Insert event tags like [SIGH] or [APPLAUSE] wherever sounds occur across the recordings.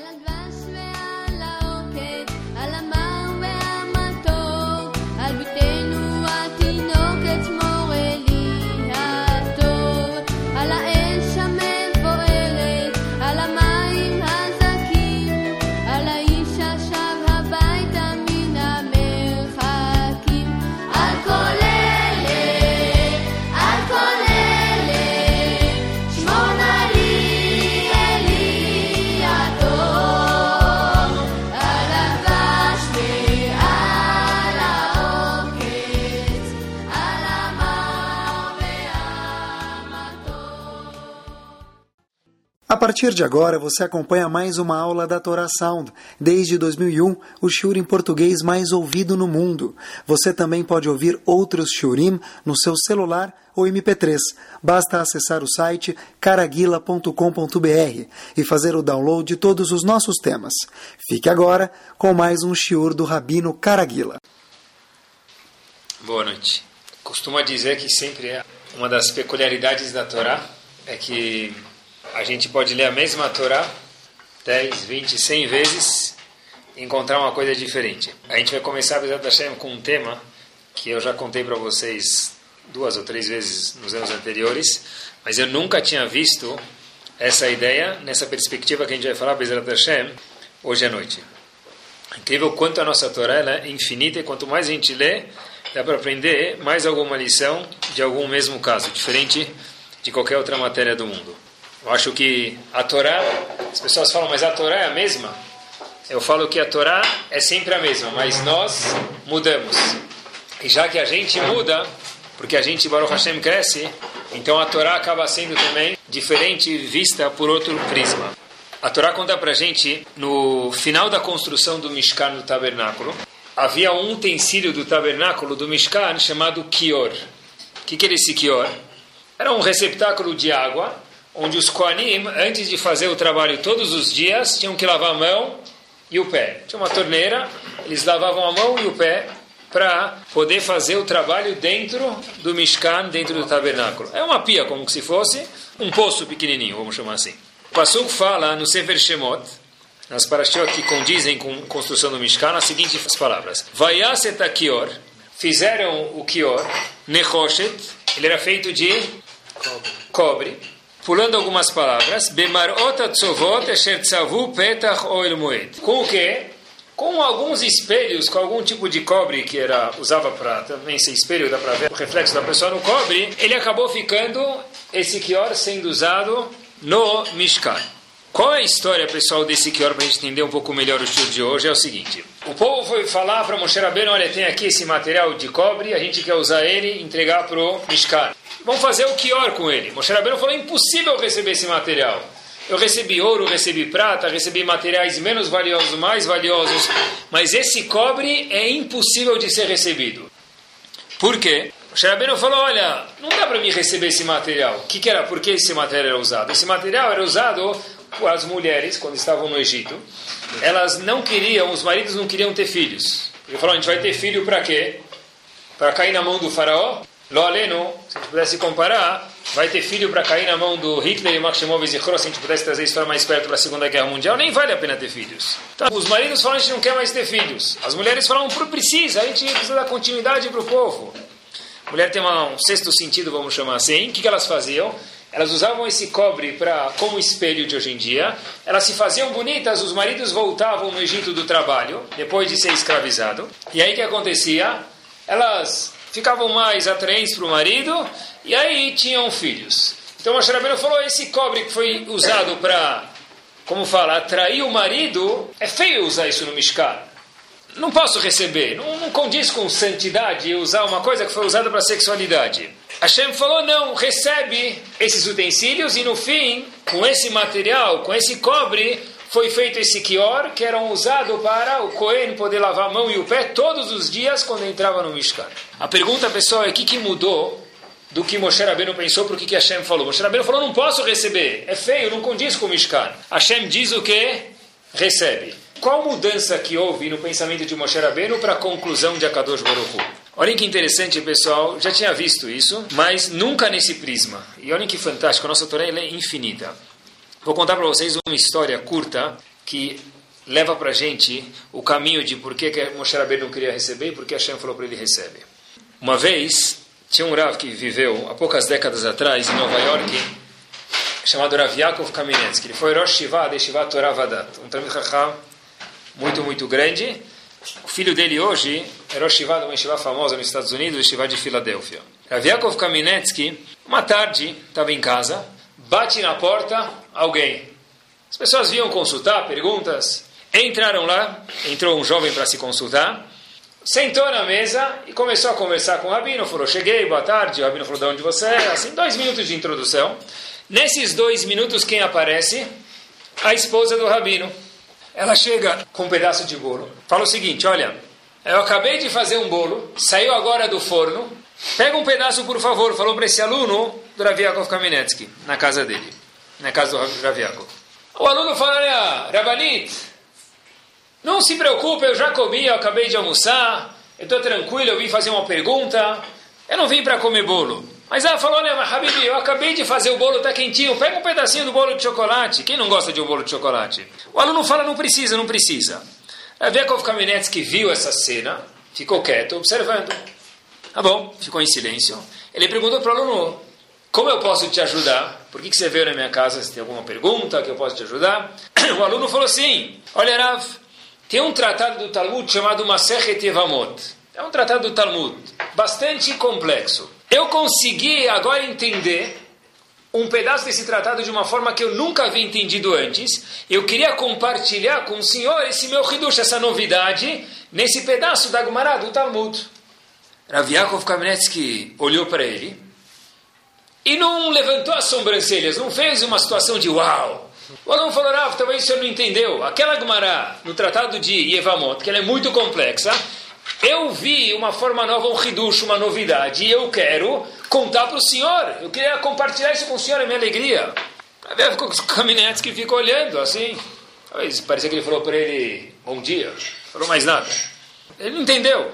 las partir de agora, você acompanha mais uma aula da Torá Sound. Desde 2001, o shiur em português mais ouvido no mundo. Você também pode ouvir outros shiurim no seu celular ou MP3. Basta acessar o site caraguila.com.br e fazer o download de todos os nossos temas. Fique agora com mais um shiur do Rabino Caraguila. Boa noite. Costuma dizer que sempre é uma das peculiaridades da Torá é que a gente pode ler a mesma Torá 10, 20, 100 vezes encontrar uma coisa diferente. A gente vai começar, Bezat Hashem, com um tema que eu já contei para vocês duas ou três vezes nos anos anteriores, mas eu nunca tinha visto essa ideia nessa perspectiva que a gente vai falar, Bezat Hashem, hoje à noite. Incrível o quanto a nossa Torá é infinita e quanto mais a gente lê, dá para aprender mais alguma lição de algum mesmo caso, diferente de qualquer outra matéria do mundo. Eu acho que a Torá, as pessoas falam, mas a Torá é a mesma? Eu falo que a Torá é sempre a mesma, mas nós mudamos. E já que a gente muda, porque a gente, Baruch Hashem, cresce, então a Torá acaba sendo também diferente, vista por outro prisma. A Torá conta pra gente, no final da construção do Mishkan, do tabernáculo, havia um utensílio do tabernáculo, do Mishkan, chamado Kior. O que, que era esse Kior? Era um receptáculo de água, onde os Koanim, antes de fazer o trabalho todos os dias, tinham que lavar a mão e o pé. Tinha uma torneira, eles lavavam a mão e o pé para poder fazer o trabalho dentro do Mishkan, dentro do tabernáculo. É uma pia, como se fosse um poço pequenininho, vamos chamar assim. O Pasuk fala no Sefer Shemot, nas parashiot que condizem com a construção do Mishkan, as seguintes palavras. Vayaset kior, fizeram o kior, nechoshet, ele era feito de cobre. Pulando algumas palavras, bemarot atzovot asher tzavu petach oil moed. Com o quê? Com alguns espelhos, com algum tipo de cobre que era usava para também ser espelho, dá para ver o reflexo da pessoa no cobre, ele acabou ficando esse kior sendo usado no Mishkan. Qual é a história, pessoal, desse Kior, para a gente entender um pouco melhor o estudo de hoje? É o seguinte: o povo foi falar para Moshe Rabbeinu: olha, tem aqui esse material de cobre, a gente quer usar ele e entregar para o Mishkan. Vamos fazer o Kior com ele. Moshe Rabbeinu falou: impossível receber esse material. Eu recebi ouro, recebi prata, recebi materiais menos valiosos, mais valiosos, mas esse cobre é impossível de ser recebido. Por quê? O Sherabeno falou, olha, não dá para mim receber esse material. O que, que era? Por que esse material era usado? Esse material era usado as mulheres, quando estavam no Egito. Elas não queriam, os maridos não queriam ter filhos. Ele falou, a gente vai ter filho para quê? Para cair na mão do faraó? Lo se a gente pudesse comparar, vai ter filho para cair na mão do Hitler e Maximov Zichro, se a gente pudesse trazer a história mais perto para a Segunda Guerra Mundial, nem vale a pena ter filhos. Então, os maridos falam, a gente não quer mais ter filhos. As mulheres falam, precisa, a gente precisa dar continuidade para o povo. A mulher tem uma, um sexto sentido, vamos chamar assim. O que, que elas faziam? Elas usavam esse cobre para como espelho de hoje em dia. Elas se faziam bonitas, os maridos voltavam no Egito do trabalho, depois de ser escravizado. E aí o que acontecia? Elas ficavam mais atraentes para o marido e aí tinham filhos. Então o Rabbeinu falou, esse cobre que foi usado para, como fala, atrair o marido, é feio usar isso no Mishkan. Não posso receber, não, não condiz com santidade usar uma coisa que foi usada para sexualidade. Hashem falou, não, recebe esses utensílios e no fim, com esse material, com esse cobre, foi feito esse kior, que era usado para o Cohen poder lavar a mão e o pé todos os dias quando entrava no Mishkan. A pergunta, pessoal, é o que, que mudou do que Moshe Rabbeinu pensou para o que, que Hashem falou. Moshe Rabbeinu falou, não posso receber, é feio, não condiz com o Mishkan. Hashem diz o que? Recebe. Qual mudança que houve no pensamento de Moshe Rabbeinu para a conclusão de Akadosh Baruch? Olhem que interessante, pessoal. Já tinha visto isso, mas nunca nesse prisma. E olhem que fantástico, a nossa Torá é infinita. Vou contar para vocês uma história curta que leva para gente o caminho de por que, Moshe Rabbeinu queria receber e por que Hashem falou para ele recebe. Uma vez, tinha um Rav que viveu há poucas décadas atrás em Nova York, chamado Rav Yaakov Kamenetsky. Ele foi Rosh Shiva de Shiva Torah Vadat, um Talmud Chacham muito, muito grande. O filho dele hoje é Rosh Shiva uma Shiva famosa nos Estados Unidos, Shiva de Filadélfia. Rav Yaakov Kamenetsky, uma tarde, estava em casa, bate na porta alguém. As pessoas vinham consultar, perguntas. Entraram lá, entrou um jovem para se consultar, sentou na mesa e começou a conversar com o Rabino. Falou: Cheguei, boa tarde. O Rabino falou: De onde você é? Assim, dois minutos de introdução. Nesses dois minutos, quem aparece? A esposa do Rabino. Ela chega com um pedaço de bolo. Fala o seguinte: Olha, eu acabei de fazer um bolo, saiu agora do forno. Pega um pedaço, por favor. Falou para esse aluno do Raviakov Kamenetsky, na casa dele, na casa do Raviakov. O aluno fala: Olha, Rabanit. Não se preocupe, eu já comi, eu acabei de almoçar, eu estou tranquilo, eu vim fazer uma pergunta, eu não vim para comer bolo. Mas ela falou, olha, Habibi, eu acabei de fazer o bolo, está quentinho, pega um pedacinho do bolo de chocolate. Quem não gosta de um bolo de chocolate? O aluno fala, não precisa, não precisa. A Vekov Kamenetsky viu essa cena, ficou quieto, observando. Tá bom, ficou em silêncio. Ele perguntou para o aluno, como eu posso te ajudar? Por que, que você veio na minha casa? Se tem alguma pergunta que eu posso te ajudar? [CLEARS THROAT] O aluno falou assim, olha Rav, tem um tratado do Talmud chamado Masechet Evamot. É um tratado do Talmud, bastante complexo. Eu consegui agora entender um pedaço desse tratado de uma forma que eu nunca havia entendido antes. Eu queria compartilhar com o senhor esse meu Hidush, essa novidade, nesse pedaço da Gemara do Talmud. Rav Yaakov Kamenetsky olhou para ele e não levantou as sobrancelhas, não fez uma situação de uau. O aluno falou, Rav, talvez o senhor não entendeu. Aquela Gemara, no tratado de Yevamot, que ela é muito complexa, eu vi uma forma nova, um hidush, uma novidade, e eu quero contar para o senhor. Eu queria compartilhar isso com o senhor, a minha alegria. Aí ficou com os caminhantes que ficam olhando, assim. Talvez parecia que ele falou para ele, bom dia. Falou mais nada. Ele não entendeu.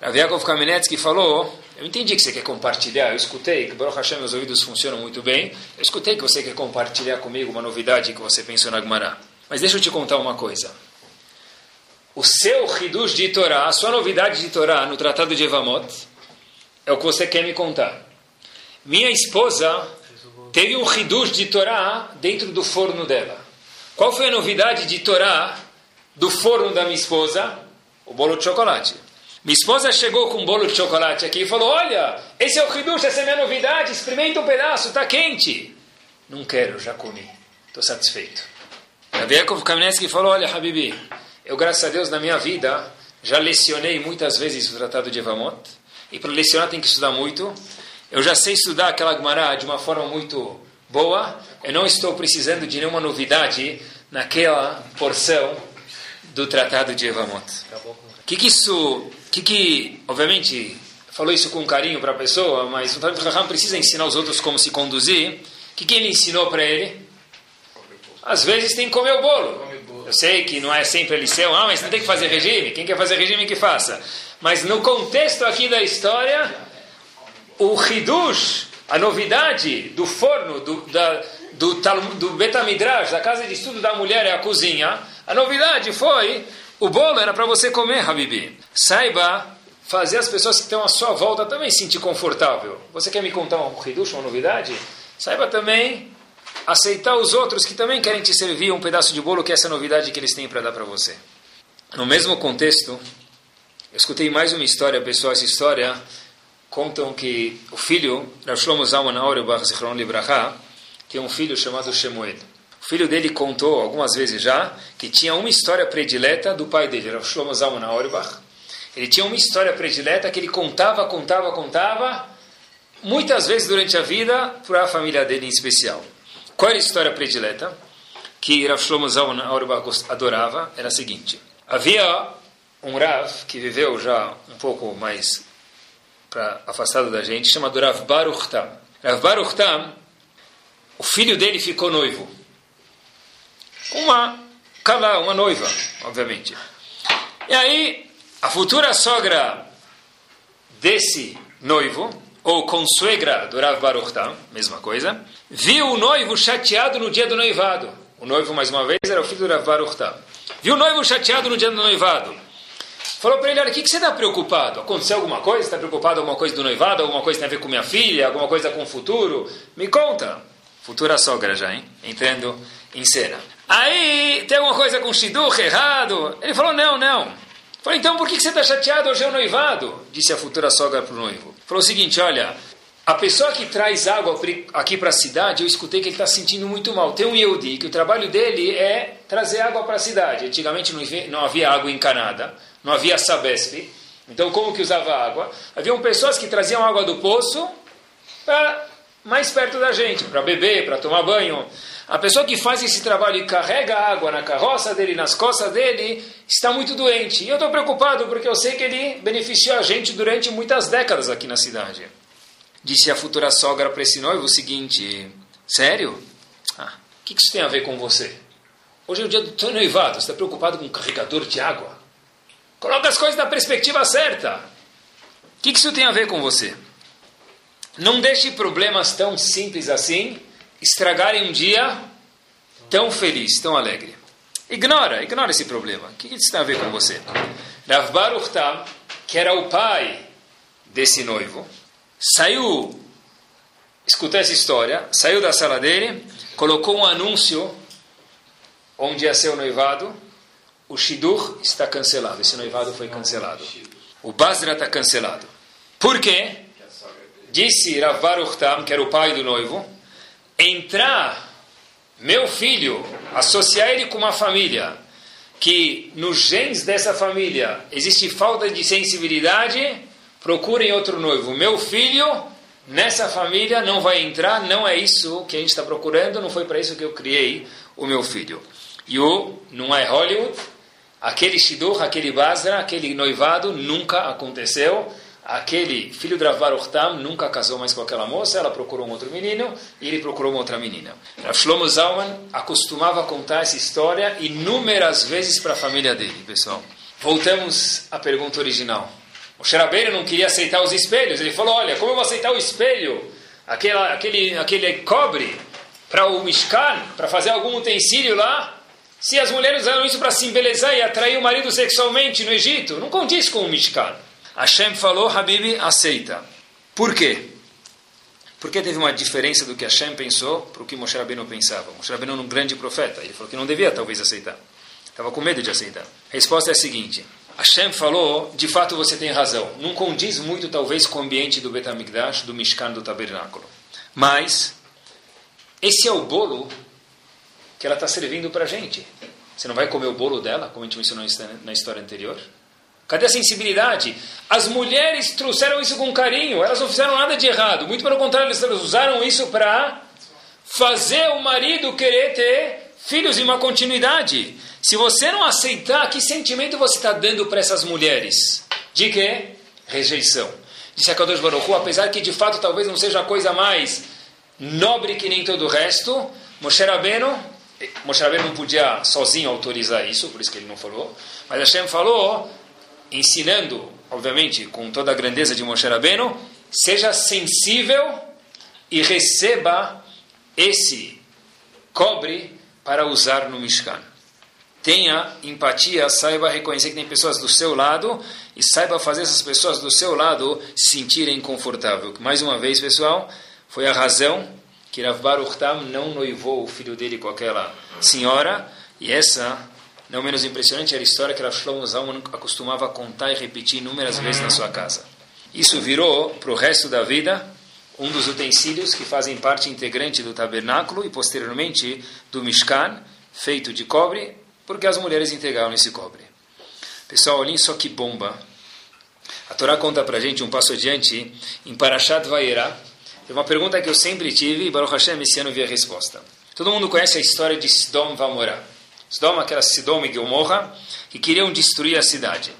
Rav Yaakov Kamenetsky falou, eu entendi que você quer compartilhar, eu escutei, que Baruch Hashem, meus ouvidos funcionam muito bem, eu escutei que você quer compartilhar comigo uma novidade que você pensou na Gemara. Mas deixa eu te contar uma coisa. O seu Hidush de Torá, a sua novidade de Torá no Tratado de Evamot, é o que você quer me contar. Minha esposa teve um Hidush de Torá dentro do forno dela. Qual foi a novidade de Torá do forno da minha esposa? O bolo de chocolate. Minha esposa chegou com um bolo de chocolate aqui e falou: Olha, esse é o Hidush, essa é a minha novidade, experimenta um pedaço, está quente. Não quero, já comi, estou satisfeito. Rabiakov Kamenetsky falou: Olha, Habibi, eu, graças a Deus, na minha vida, já lecionei muitas vezes o Tratado de Evamot, e para lecionar tem que estudar muito. Eu já sei estudar aquela Gemara de uma forma muito boa, eu não estou precisando de nenhuma novidade naquela porção do Tratado de Evamot. O que, que isso que, que, obviamente, falou isso com carinho para a pessoa, mas o Talmud Raham precisa ensinar os outros como se conduzir. O que, que ele ensinou para ele? Às vezes tem que comer o bolo. Eu sei que não é sempre a lição, ah, mas não tem que fazer regime. Quem quer fazer regime, que faça. Mas no contexto aqui da história, o Hidush, a novidade do forno, do, da, do, do Betamidrash, da casa de estudo da mulher é a cozinha, a novidade foi o bolo era para você comer, Habibi. Saiba fazer as pessoas que estão à sua volta também sentir confortável. Você quer me contar um hidush, uma novidade? Saiba também aceitar os outros que também querem te servir um pedaço de bolo, que é essa novidade que eles têm para dar para você. No mesmo contexto, eu escutei mais uma história, pessoal, essa história contam que o filho, Rav Shlomo Zalman Auerbach Zichron Libraha, tem um filho chamado Shemuel. O filho dele contou algumas vezes já que tinha uma história predileta do pai dele, era Shlomo Zalman Auerbach. Ele tinha uma história predileta que ele contava, contava, contava, muitas vezes durante a vida, para a família dele em especial. Qual era a história predileta que Rav Shlomo Zalman Auerbach adorava? Era a seguinte. Havia um Rav que viveu já um pouco mais pra, afastado da gente, chamado Rav Baruch Tam. Rav Baruch Tam, o filho dele ficou noivo uma calá, uma noiva, obviamente. E aí, a futura sogra desse noivo, ou consuegra do Rav Baruch mesma coisa, viu o noivo chateado no dia do noivado. O noivo, mais uma vez, era o filho do Rav Baruch. Viu o noivo chateado no dia do noivado. Falou para ele, olha, o que, que você está preocupado? Aconteceu alguma coisa? Está preocupado alguma coisa do noivado? Alguma coisa tem a ver com minha filha? Alguma coisa com o futuro? Me conta. Futura sogra já, hein? Entrando em cena. Aí, tem alguma coisa com Shidduch errado? Ele falou, não, não. Falei, então por que você está chateado? Hoje é o noivado. Disse a futura sogra para o noivo. Falou o seguinte, olha, a pessoa que traz água aqui para a cidade, eu escutei que ele está sentindo muito mal. Tem um Yehudi, que o trabalho dele é trazer água para a cidade. Antigamente não havia água encanada, não havia Sabesp. Então, como que usava água? Haviam pessoas que traziam água do poço para mais perto da gente, para beber, para tomar banho. A pessoa que faz esse trabalho e carrega água na carroça dele, nas costas dele, está muito doente. E eu estou preocupado porque eu sei que ele beneficiou a gente durante muitas décadas aqui na cidade. Disse a futura sogra para esse noivo o seguinte: Sério? Ah, o que isso tem a ver com você? Hoje é o dia do teu noivado, você está preocupado com um carregador de água? Coloca as coisas na perspectiva certa. O que isso tem a ver com você? Não deixe problemas tão simples assim estragarem um dia tão feliz, tão alegre. Ignora, ignora esse problema. O que isso tem a ver com você? Rav Baruch Tam, que era o pai desse noivo, saiu, escutou essa história, saiu da sala dele, colocou um anúncio onde ia ser o noivado, o Shidur está cancelado, esse noivado foi cancelado. O Basra está cancelado. Por quê? Disse Rav Baruch Tam, que era o pai do noivo, entrar meu filho, associar ele com uma família que nos genes dessa família existe falta de sensibilidade, procurem outro noivo. Meu filho nessa família não vai entrar, não é isso que a gente está procurando, não foi para isso que eu criei o meu filho. E o não é Hollywood, aquele Shidur, aquele Basra, aquele noivado nunca aconteceu. Aquele filho de Rav Baruch Tam nunca casou mais com aquela moça, ela procurou um outro menino e ele procurou uma outra menina. Rav Shlomo Zalman acostumava contar essa história inúmeras vezes para a família dele, pessoal. Voltamos à pergunta original. O Sherabeiro não queria aceitar os espelhos. Ele falou, olha, como eu vou aceitar o espelho, aquela, aquele, aquele cobre, para o Mishkan, para fazer algum utensílio lá, se as mulheres usaram isso para se embelezar e atrair o marido sexualmente no Egito, não condiz com o Mishkan. Hashem falou, Habib, aceita. Por quê? Porque teve uma diferença do que Hashem pensou para o que Moshe Rabbeinu pensava. Moshe Rabbeinu era um grande profeta. Ele falou que não devia talvez aceitar. Estava com medo de aceitar. A resposta é a seguinte. Hashem falou, de fato você tem razão. Não condiz muito talvez com o ambiente do Betamigdash, do Mishkan, do tabernáculo. Mas, esse é o bolo que ela está servindo para a gente. Você não vai comer o bolo dela, como a gente mencionou na história anterior? Cadê a sensibilidade? As mulheres trouxeram isso com carinho, elas não fizeram nada de errado. Muito pelo contrário, elas usaram isso para fazer o marido querer ter filhos e uma continuidade. Se você não aceitar, que sentimento você está dando para essas mulheres? De quê? Rejeição. Disse a Kadosh Baruch apesar que de fato talvez não seja a coisa mais nobre que nem todo o resto, Moshe Rabbeinu, Moshe Rabbeinu não podia sozinho autorizar isso, por isso que ele não falou, mas Hashem falou, ensinando, obviamente, com toda a grandeza de Moshe Rabbeinu, seja sensível e receba esse cobre para usar no Mishkan. Tenha empatia, saiba reconhecer que tem pessoas do seu lado e saiba fazer essas pessoas do seu lado se sentirem confortável. Mais uma vez, pessoal, foi a razão que Rav Baruch Tam não noivou o filho dele com aquela senhora e essa não menos impressionante era a história que Rav Shlomo Zalman acostumava contar e repetir inúmeras vezes na sua casa. Isso virou, para o resto da vida, um dos utensílios que fazem parte integrante do tabernáculo e, posteriormente, do Mishkan, feito de cobre, porque as mulheres integraram esse cobre. Pessoal, olhem só que bomba. A Torá conta para gente um passo adiante, em Parashat Vayera. É uma pergunta que eu sempre tive e Baruch Hashem esse ano vi a resposta. Todo mundo conhece a história de Sdom Vamorá. Sodom, aquela Sidom e Gomorra, que queriam destruir a cidade.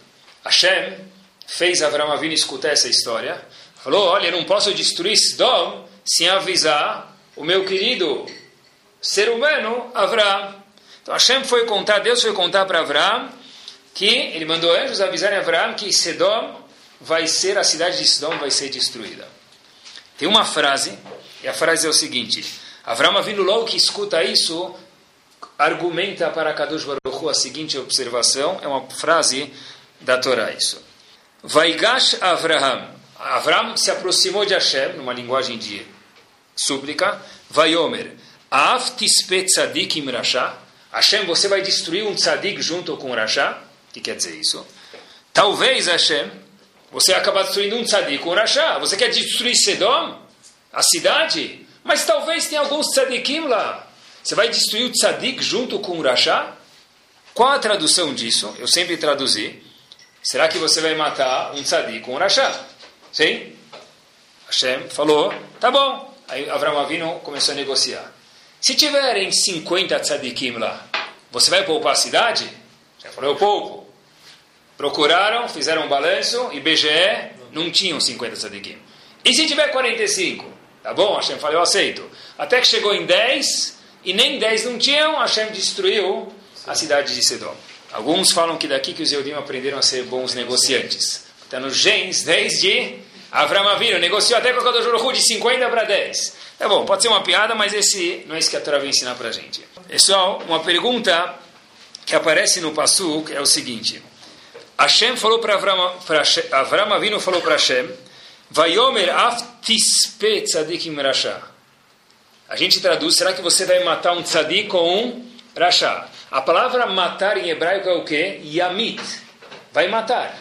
Hashem fez Avram Avinu escutar essa história, falou, olha, eu não posso destruir Sodom sem avisar o meu querido ser humano, Avram. Então Hashem foi contar, Deus foi contar para Avram, que ele mandou anjos avisarem Avram que Sedom vai ser, a cidade de Sodom vai ser destruída. Tem uma frase, e a frase é o seguinte, Avram Avinu logo que escuta isso, argumenta para Kadosh Baruch Hu a seguinte observação, é uma frase da Torá isso. Vaigash Avraham. Avraham se aproximou de Hashem, numa linguagem de súplica. Vaiomer. Av tispe tzadik im rasha. Hashem, você vai destruir um tzadik junto com o rasha? O que quer dizer isso? Talvez, Hashem, você acabar destruindo um tzadik com o rasha. Você quer destruir Sedom? A cidade? Mas talvez tenha alguns tzadikim lá. Você vai destruir o tzadik junto com o rasha? Qual a tradução disso? Eu sempre traduzi. Será que você vai matar um tzadik com um rachá? Sim? Hashem falou, tá bom. Aí Avram Avinu começou a negociar. Se tiverem 50 tzadikim lá, você vai poupar a cidade? Já falou, eu poupo. Procuraram, fizeram um balanço e BGE não tinham 50 tzadikim. E se tiver 45? Tá bom, Hashem falou, eu aceito. Até que chegou em 10 e nem 10 não tinham, Hashem destruiu a cidade de Sedom. Alguns falam que daqui que os Eudim aprenderam a ser bons negociantes. Está nos genes desde Avram Avinu, negociou até com a Kadosh de 50 para 10. Tá bom, pode ser uma piada, mas esse não é isso que a Torá vem ensinar para a gente. Pessoal, uma pergunta que aparece no Passuk é o seguinte. Hashem falou para Avram, Avram Avinu falou para Hashem, Vayomer af tispe tzadikim rasha. A gente traduz, será que você vai matar um tzadik com um rasha? A palavra matar em hebraico é o que? Yamit. Vai matar.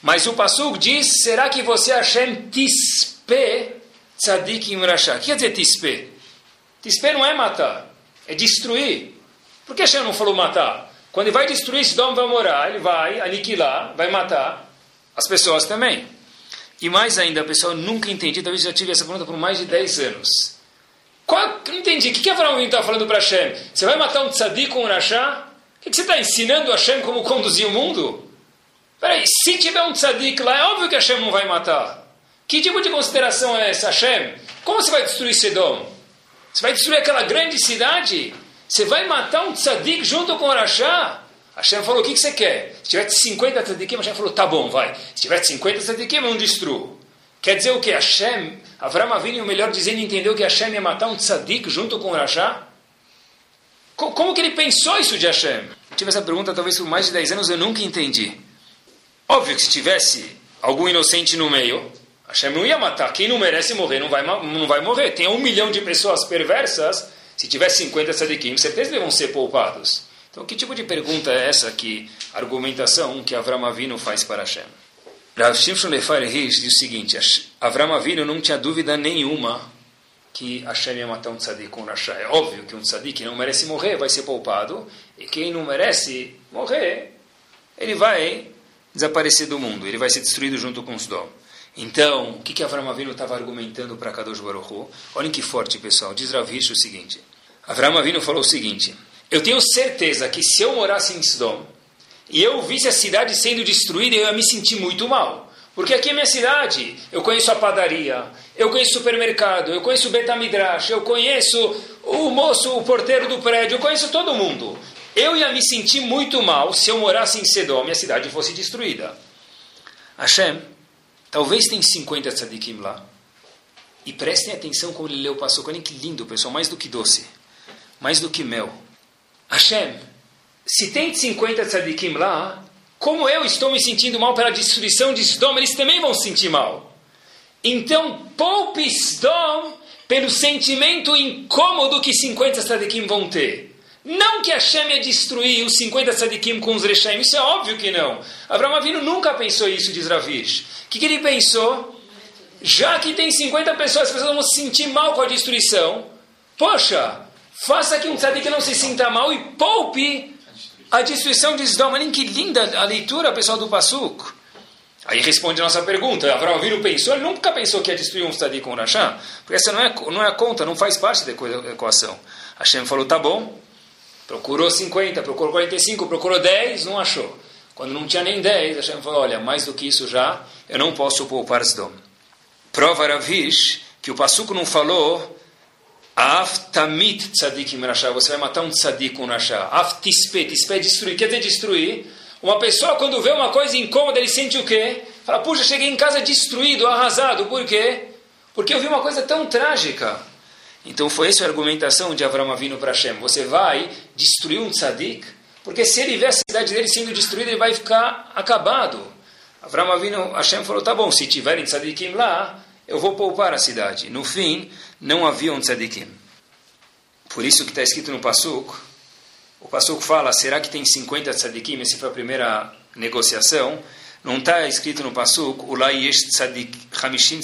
Mas o Pasuk diz, será que você, Hashem, tispe tzadik rasha? O que quer dizer tispe? Tispe não é matar, é destruir. Por que Hashem não falou matar? Quando ele vai destruir, Sidom vai morar, ele vai aniquilar, vai matar as pessoas também. E mais ainda, a pessoa nunca entendi, talvez já tive essa pergunta por mais de 10 anos. Qual, não entendi. O que, que Abraão está falando para Hashem? Você vai matar um tzadik com um rachá? O que, que você está ensinando a Hashem como conduzir o mundo? Peraí, se tiver um tzadik lá, é óbvio que Hashem não vai matar. Que tipo de consideração é essa, Hashem? Como você vai destruir Sedom? Você vai destruir aquela grande cidade? Você vai matar um tzadik junto com o rachá? Hashem falou, o que, que você quer? Se tiver 50 tzadikim, Hashem falou, tá bom, vai. Se tiver 50 tzadikim, eu não destruo. Quer dizer o que? Hashem, Avram Avinu, melhor dizendo, entendeu que Hashem ia matar um tzadik junto com o Rashá? Como que ele pensou isso de Hashem? Eu tive essa pergunta talvez por mais de 10 anos, eu nunca entendi. Óbvio que se tivesse algum inocente no meio, Hashem não ia matar. Quem não merece morrer não vai, não vai morrer. Tem um milhão de pessoas perversas, se tiver 50 tzadikim, certeza vão ser poupados. Então, que tipo de pergunta é essa que argumentação que Avram Avinu faz para Hashem? Rav Shimshon Lefare Rish diz o seguinte, Avram Avinu não tinha dúvida nenhuma que Hashem ia matar um tzadik com Rasha. É óbvio que um tzadik que não merece morrer vai ser poupado, e quem não merece morrer, ele vai desaparecer do mundo, ele vai ser destruído junto com os dom. Então, o que, que Avram Avinu estava argumentando para Kadosh Baruch Hu? Olhem que forte, pessoal. Diz Rav Hirsch o seguinte. Avram Avinu falou o seguinte, eu tenho certeza que se eu morasse em Sdom, e eu visse a cidade sendo destruída, eu ia me sentir muito mal. Porque aqui é minha cidade. Eu conheço a padaria, eu conheço o supermercado, eu conheço o Betamidrash, eu conheço o moço, o porteiro do prédio, eu conheço todo mundo. Eu ia me sentir muito mal se eu morasse em Sedom e a cidade fosse destruída. Hashem, talvez tem 50 tzadikim lá. E prestem atenção como ele leu o passo. Olhem que lindo, pessoal. Mais do que doce. Mais do que mel. Hashem, se tem 50 tzadikim lá, como eu estou me sentindo mal pela destruição de Sdom, eles também vão se sentir mal. Então, poupe Sdom pelo sentimento incômodo que 50 tzadikim vão ter. Não que Hashem ia destruir os 50 tzadikim com os Rechaim, isso é óbvio que não. Abraão Avinu nunca pensou isso, diz Ravish. O que, que ele pensou? Já que tem 50 pessoas, as pessoas vão se sentir mal com a destruição, poxa, faça que um tzadik não se sinta mal e poupe a destruição de Sdom. Olhem que linda a leitura, pessoal do Passuk. Aí responde a nossa pergunta. Abraão Avinu pensou, ele nunca pensou que ia destruir um Tzadik com Rashá, porque essa não é, não é a conta, não faz parte da equação. Hashem falou, tá bom. Procurou 50, procurou 45, procurou 10, não achou. Quando não tinha nem 10, Hashem falou, olha, mais do que isso já, eu não posso poupar Sdom. Prova Ravish que o Passuco não falou Af tamit tzadikim rasha. Você vai matar um tzadik com rasha. Af tispe. É destruir. Quer dizer destruir. Uma pessoa, quando vê uma coisa incômoda, ele sente o quê? Fala, puxa, cheguei em casa destruído, arrasado. Por quê? Porque eu vi uma coisa tão trágica. Então foi essa a argumentação de Avram Avinu para Hashem. Você vai destruir um tzadik, porque se ele ver a cidade dele sendo destruída, ele vai ficar acabado. Avram Avinu, Hashem falou, tá bom, se tiverem tzadikim lá, eu vou poupar a cidade. No fim, não havia um tzadikim. Por isso que está escrito no Pasuk, o Pasuk fala, será que tem 50 tzadikim? Essa foi a primeira negociação. Não está escrito no Pasuk, Ulai yesh tzadik, hamishim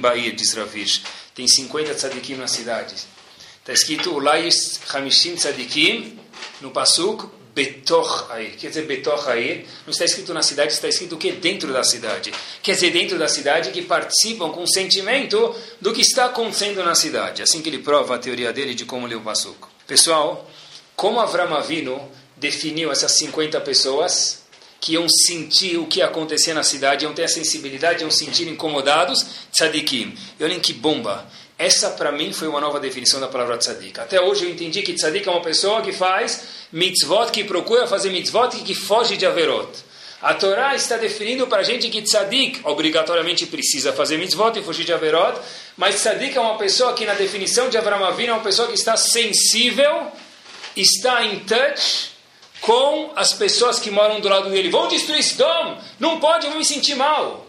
ba'ir, diz Ravish. Tem 50 tzadikim na cidade. Está escrito, Ulai yesh hamishim tzadikim, no Pasuk, Betoch Air. Quer dizer, Betoch Air, não está escrito na cidade, está escrito o que? Dentro da cidade. Quer dizer, dentro da cidade que participam com sentimento do que está acontecendo na cidade. Assim que ele prova a teoria dele de como ler o Pasuk. Pessoal, como Avram Avinu definiu essas 50 pessoas que iam sentir o que acontecia na cidade, iam ter a sensibilidade, iam sentir incomodados, tzadikim. E olhem que bomba. Essa, para mim, foi uma nova definição da palavra tzadik. Até hoje eu entendi que tzadik é uma pessoa que faz mitzvot, que procura fazer mitzvot e que foge de averot. A Torá está definindo para a gente que tzadik obrigatoriamente precisa fazer mitzvot e fugir de averot, mas tzadik é uma pessoa que, na definição de Avram Avinu, é uma pessoa que está sensível, está em touch com as pessoas que moram do lado dele. Vão destruir Sodom! Não pode, vou me sentir mal.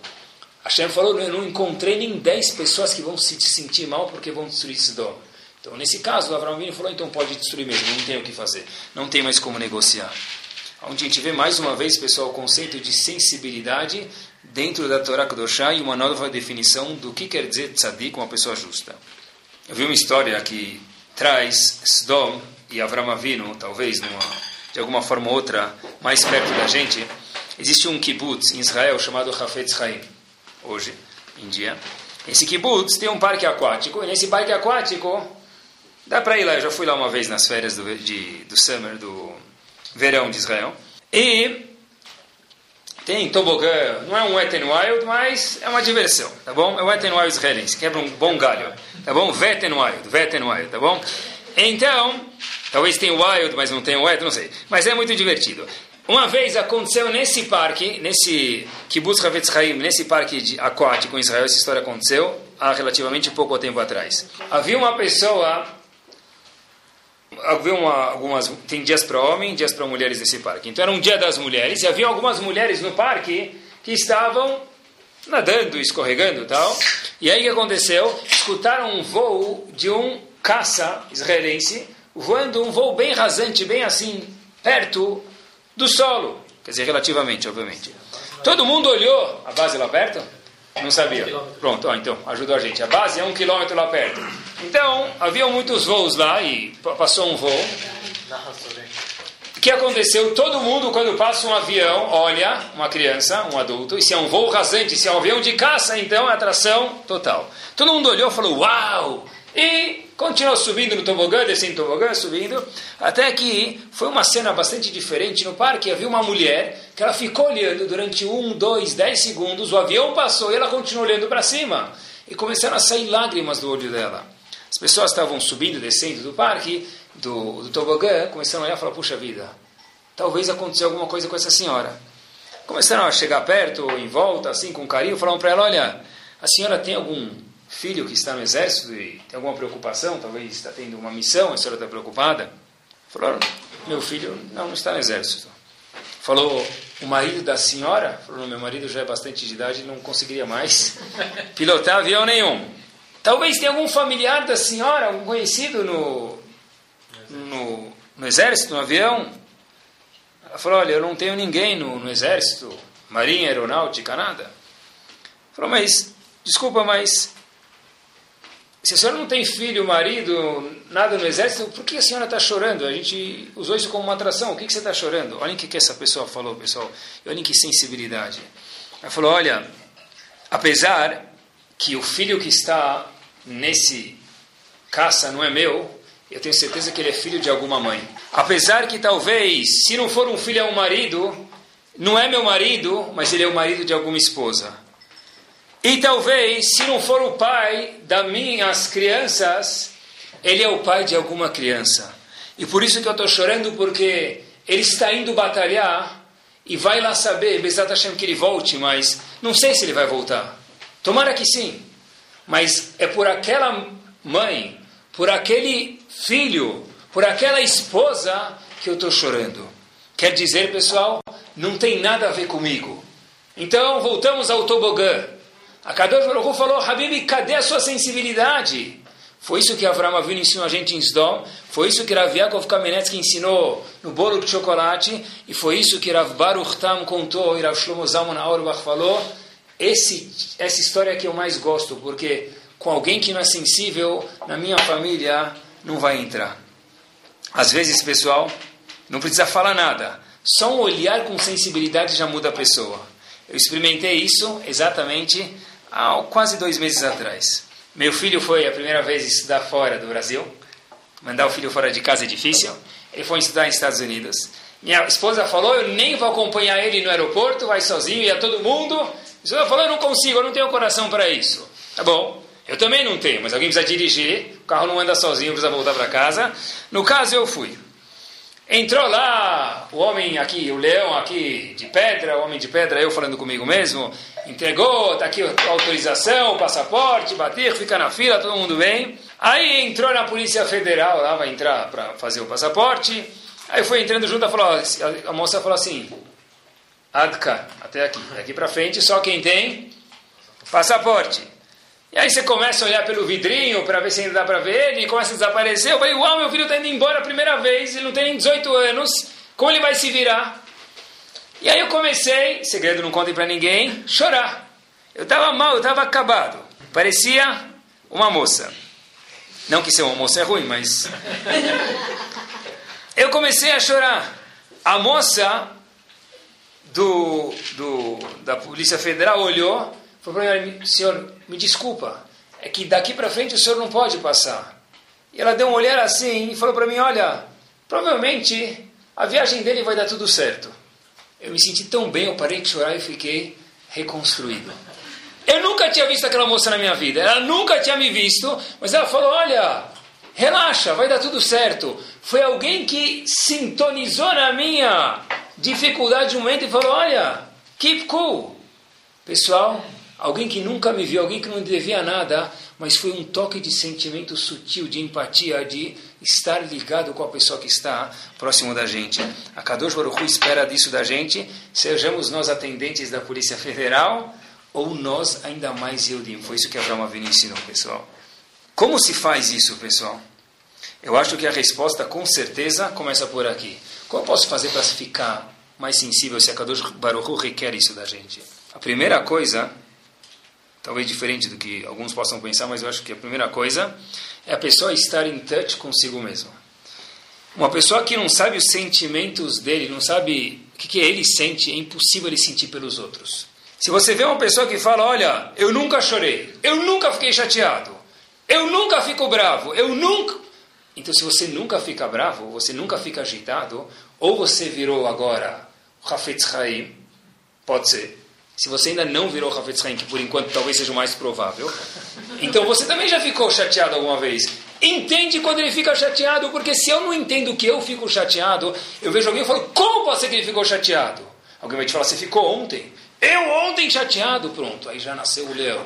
Hashem falou, eu não encontrei nem 10 pessoas que vão se sentir mal porque vão destruir Sodom. Então, nesse caso, Abraão Avinu falou, então pode destruir mesmo, não tem o que fazer. Não tem mais como negociar. Onde a gente vê mais uma vez, pessoal, o conceito de sensibilidade dentro da Torá Kedoshá e uma nova definição do que quer dizer tzadik, uma pessoa justa. Eu vi uma história que traz Sodom e Avram Avinu, talvez numa, de alguma forma ou outra, mais perto da gente. Existe um kibbutz em Israel chamado Hafetz Haim hoje em dia. Esse kibbutz tem um parque aquático, e nesse parque aquático dá para ir lá. Eu já fui lá uma vez nas férias do, de, do summer, do verão de Israel. E tem tobogã, não é um wet and wild, mas é uma diversão, tá bom? É um wet and wild israelense, quebra um bom galho, tá bom? Wet and wild, wet and wild, tá bom? Então, talvez tenha wild, mas não tenha wet, não sei. Mas é muito divertido. Uma vez aconteceu nesse parque, nesse Kibbutz Havetz Haim, nesse parque de, aquático em Israel, essa história aconteceu há relativamente pouco tempo atrás. Havia uma pessoa, havia uma, algumas, tem dias para homem, dias para mulheres nesse parque. Então era um dia das mulheres e havia algumas mulheres no parque que estavam nadando, escorregando tal. E aí o que aconteceu? Escutaram um voo de um caça israelense voando um voo bem rasante, bem assim, perto do solo. Quer dizer, relativamente, obviamente. Todo mundo olhou. A base lá perto? Não sabia. Pronto, ó, então, ajudou a gente. A base é um quilômetro lá perto. Então, havia muitos voos lá e passou um voo. O que aconteceu? Todo mundo, quando passa um avião, olha uma criança, um adulto, e se é um voo rasante, se é um avião de caça, então é atração total. Todo mundo olhou e falou: Uau! E continuou subindo no tobogã, descendo no tobogã, subindo, até que foi uma cena bastante diferente no parque. Havia uma mulher que ela ficou olhando durante um, dois, dez segundos, o avião passou e ela continuou olhando para cima. E começaram a sair lágrimas do olho dela. As pessoas estavam subindo, descendo do parque, do, do tobogã, começaram a olhar e falaram, puxa vida, talvez aconteceu alguma coisa com essa senhora. Começaram a chegar perto, em volta, assim, com carinho, falaram para ela, olha, a senhora tem algum filho que está no exército e tem alguma preocupação, talvez está tendo uma missão, a senhora está preocupada? Falou, meu filho não, não está no exército. Falou, o marido da senhora? Falou, meu marido já é bastante de idade, não conseguiria mais [LAUGHS] pilotar avião nenhum. Talvez tenha algum familiar da senhora, algum conhecido no, no, no exército, no avião? Ela falou, olha, eu não tenho ninguém no, no exército, marinha, aeronáutica, nada. Falou, mas, desculpa, mas se a senhora não tem filho, marido, nada no exército, por que a senhora está chorando? A gente usou isso como uma atração. O que, que você está chorando? Olhem o que, que essa pessoa falou, pessoal. Olhem que sensibilidade. Ela falou: olha, apesar que o filho que está nesse caça não é meu, eu tenho certeza que ele é filho de alguma mãe. Apesar que talvez, se não for um filho, é um marido, não é meu marido, mas ele é o marido de alguma esposa. E talvez, se não for o pai das minhas crianças, ele é o pai de alguma criança. E por isso que eu estou chorando, porque ele está indo batalhar e vai lá saber, Bezat Hashem, que ele volte, mas não sei se ele vai voltar. Tomara que sim. Mas é por aquela mãe, por aquele filho, por aquela esposa que eu estou chorando. Quer dizer, pessoal, não tem nada a ver comigo. Então, voltamos ao tobogã. A Kadosh Baruch falou, Habib, cadê a sua sensibilidade? Foi isso que Avram Avinu ensinou a gente em Sdom, foi isso que Rav Yaakov Kamenetsky ensinou no bolo de chocolate, e foi isso que Rav Baruch Tam contou e Rav Shlomo Zalman Auerbach falou. Esse, essa história que eu mais gosto, porque com alguém que não é sensível, na minha família, não vai entrar. Às vezes, pessoal, não precisa falar nada. Só um olhar com sensibilidade já muda a pessoa. Eu experimentei isso exatamente há quase dois meses atrás. Meu filho foi a primeira vez estudar fora do Brasil. Mandar o filho fora de casa é difícil. Ele foi estudar nos Estados Unidos. Minha esposa falou: Eu nem vou acompanhar ele no aeroporto, vai sozinho, ia todo mundo. A esposa falou: Eu não consigo, eu não tenho coração para isso. Tá bom, eu também não tenho, mas alguém precisa dirigir, o carro não anda sozinho, precisa voltar para casa. No caso, eu fui. Entrou lá o homem aqui, o leão aqui de pedra, o homem de pedra, eu falando comigo mesmo, entregou, está aqui a autorização, o passaporte, bater, fica na fila, todo mundo bem. Aí entrou na Polícia Federal, lá vai entrar para fazer o passaporte. Aí foi entrando junto, falou, a moça falou assim, Adka, até aqui, daqui para frente, só quem tem passaporte. E aí você começa a olhar pelo vidrinho para ver se ainda dá para ver ele, e começa a desaparecer. Eu falei, uau, meu filho está indo embora a primeira vez, ele não tem nem 18 anos, como ele vai se virar? E aí eu comecei, segredo não contem para ninguém, chorar. Eu estava mal, eu estava acabado. Parecia uma moça. Não que ser uma moça é ruim, mas... [LAUGHS] eu comecei a chorar. A moça do, do, da Polícia Federal olhou Falou para mim, senhor, me desculpa, é que daqui para frente o senhor não pode passar. E ela deu um olhar assim e falou para mim, olha, provavelmente a viagem dele vai dar tudo certo. Eu me senti tão bem, eu parei de chorar e fiquei reconstruído. Eu nunca tinha visto aquela moça na minha vida, ela nunca tinha me visto, mas ela falou, olha, relaxa, vai dar tudo certo. Foi alguém que sintonizou na minha dificuldade um momento e falou, olha, keep cool. Pessoal, Alguém que nunca me viu, alguém que não devia nada, mas foi um toque de sentimento sutil, de empatia, de estar ligado com a pessoa que está próximo da gente. A Kadosh Baruch espera disso da gente, sejamos nós atendentes da Polícia Federal ou nós ainda mais Yudim. Foi isso que Abraão Avinu ensinou, pessoal. Como se faz isso, pessoal? Eu acho que a resposta, com certeza, começa por aqui. Como eu posso fazer para ficar mais sensível se a Kadosh Baruch requer isso da gente? A primeira coisa talvez diferente do que alguns possam pensar, mas eu acho que a primeira coisa é a pessoa estar em touch consigo mesmo. Uma pessoa que não sabe os sentimentos dele, não sabe o que, que ele sente, é impossível ele sentir pelos outros. Se você vê uma pessoa que fala, olha, eu nunca chorei, eu nunca fiquei chateado, eu nunca fico bravo, eu nunca... Então, se você nunca fica bravo, você nunca fica agitado, ou você virou agora Hafetz Haim, pode ser, se você ainda não virou Hafetz Haim, que por enquanto talvez seja o mais provável, então você também já ficou chateado alguma vez. Entende quando ele fica chateado, porque se eu não entendo que eu fico chateado, eu vejo alguém e falo, como pode ser que ele ficou chateado? Alguém vai te falar, você ficou ontem. Eu ontem chateado, pronto. Aí já nasceu o leão.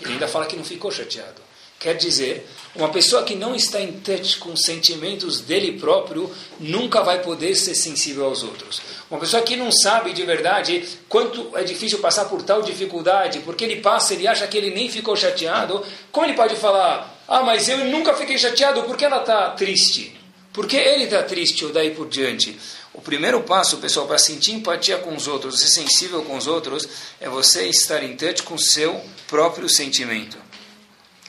Ele ainda fala que não ficou chateado. Quer dizer, uma pessoa que não está em touch com os sentimentos dele próprio nunca vai poder ser sensível aos outros. Uma pessoa que não sabe de verdade quanto é difícil passar por tal dificuldade, porque ele passa, ele acha que ele nem ficou chateado, como ele pode falar, ah, mas eu nunca fiquei chateado, por que ela está triste? Por que ele está triste ou daí por diante? O primeiro passo, pessoal, para sentir empatia com os outros, ser sensível com os outros, é você estar em touch com o seu próprio sentimento.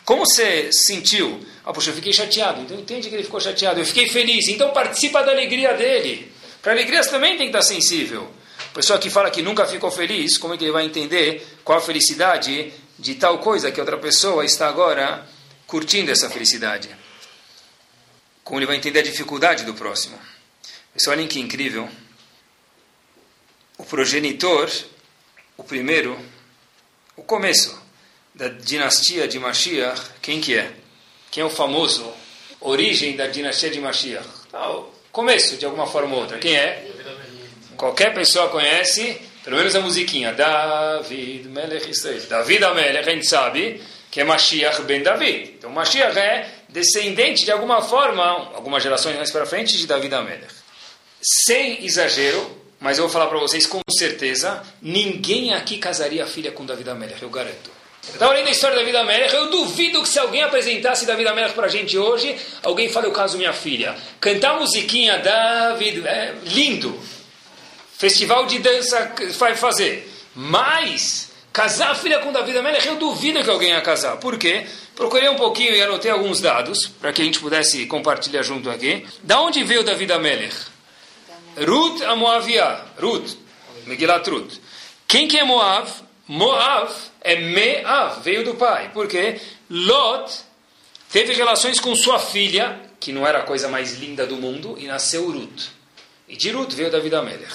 Como você sentiu? Ah, poxa, eu fiquei chateado. Então entende que ele ficou chateado. Eu fiquei feliz. Então participa da alegria dele. Para alegria você também tem que estar sensível. A pessoa que fala que nunca ficou feliz, como é que ele vai entender qual a felicidade de tal coisa que outra pessoa está agora curtindo essa felicidade? Como ele vai entender a dificuldade do próximo? Pessoal, olhem que incrível. O progenitor, o primeiro, o começo, da dinastia de Mashiach, quem que é? Quem é o famoso origem da dinastia de Mashiach? Ah, começo, de alguma forma ou outra. Quem é? Qualquer pessoa conhece, pelo menos a musiquinha. David Melech Israel. David Amelech, a gente sabe que é Mashiach ben David. Então Mashiach é descendente de alguma forma, algumas gerações mais para frente, de Davi Amelech. Sem exagero, mas eu vou falar para vocês com certeza, ninguém aqui casaria a filha com Davi Amelech, eu garanto. Eu estava lendo a história da Davi Amelech, eu duvido que se alguém apresentasse Davi Amelech para a gente hoje, alguém fale, eu caso minha filha. Cantar musiquinha, David, é lindo. Festival de dança vai fazer. Mas, casar a filha com Davi Amelech, eu duvido que alguém ia casar. Por quê? Procurei um pouquinho e anotei alguns dados, para que a gente pudesse compartilhar junto aqui. Da onde veio Davi Amelech? Ruth a Moavia. Ruth. Megilat Ruth. Quem que é Moav? Moav é Meav, veio do pai. Por quê? Lot teve relações com sua filha, que não era a coisa mais linda do mundo, e nasceu Ruth. E de Ruth veio Davi Amelech.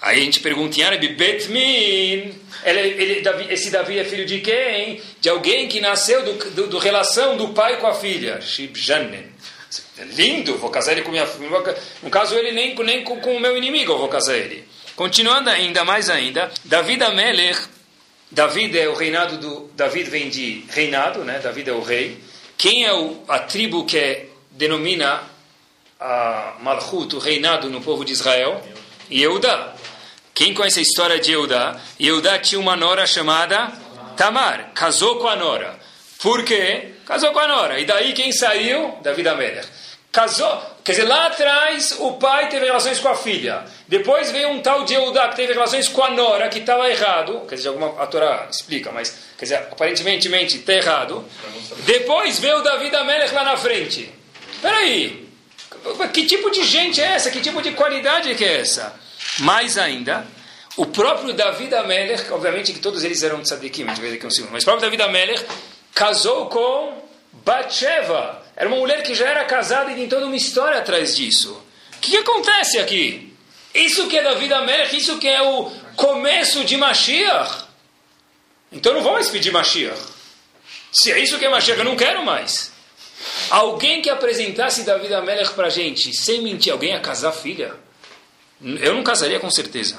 Aí a gente pergunta em árabe, Betmin, ele, ele, Davi, esse Davi é filho de quem? De alguém que nasceu do, do, do relação do pai com a filha. Shibjanen. É lindo, vou casar ele com minha filha. No caso, ele nem, nem com, com o meu inimigo eu vou casar ele. Continuando ainda, mais ainda, David Amelech, David é o reinado do. David vem de reinado, né? David é o rei. Quem é o, a tribo que é, denomina a Malchut, o reinado no povo de Israel? Yehuda. Quem conhece a história de Yehuda? Yehuda tinha uma nora chamada Tamar, casou com a nora. Por quê? Casou com a nora. E daí quem saiu? Davi Amelech. Casou, quer dizer, lá atrás o pai teve relações com a filha. Depois veio um tal de Eudá que teve relações com a nora, que estava errado. Quer dizer, alguma, a Torá explica, mas quer dizer, aparentemente está errado. Depois veio o Davi Amelech lá na frente. Peraí, que tipo de gente é essa? Que tipo de qualidade que é essa? Mais ainda, o próprio Davi Amelech, obviamente que todos eles eram tzadikim, a mas o próprio Davi Amelech casou com Batsheva. Era uma mulher que já era casada e tem toda uma história atrás disso. O que, acontece aqui? Isso que é da vida Melech, isso que é o começo de Mashiach. Então não vou mais pedir Mashiach. Se é isso que é Mashiach, eu não quero mais. Alguém que apresentasse Davi Amelech para gente, sem mentir, alguém a casar filha? Eu não casaria com certeza.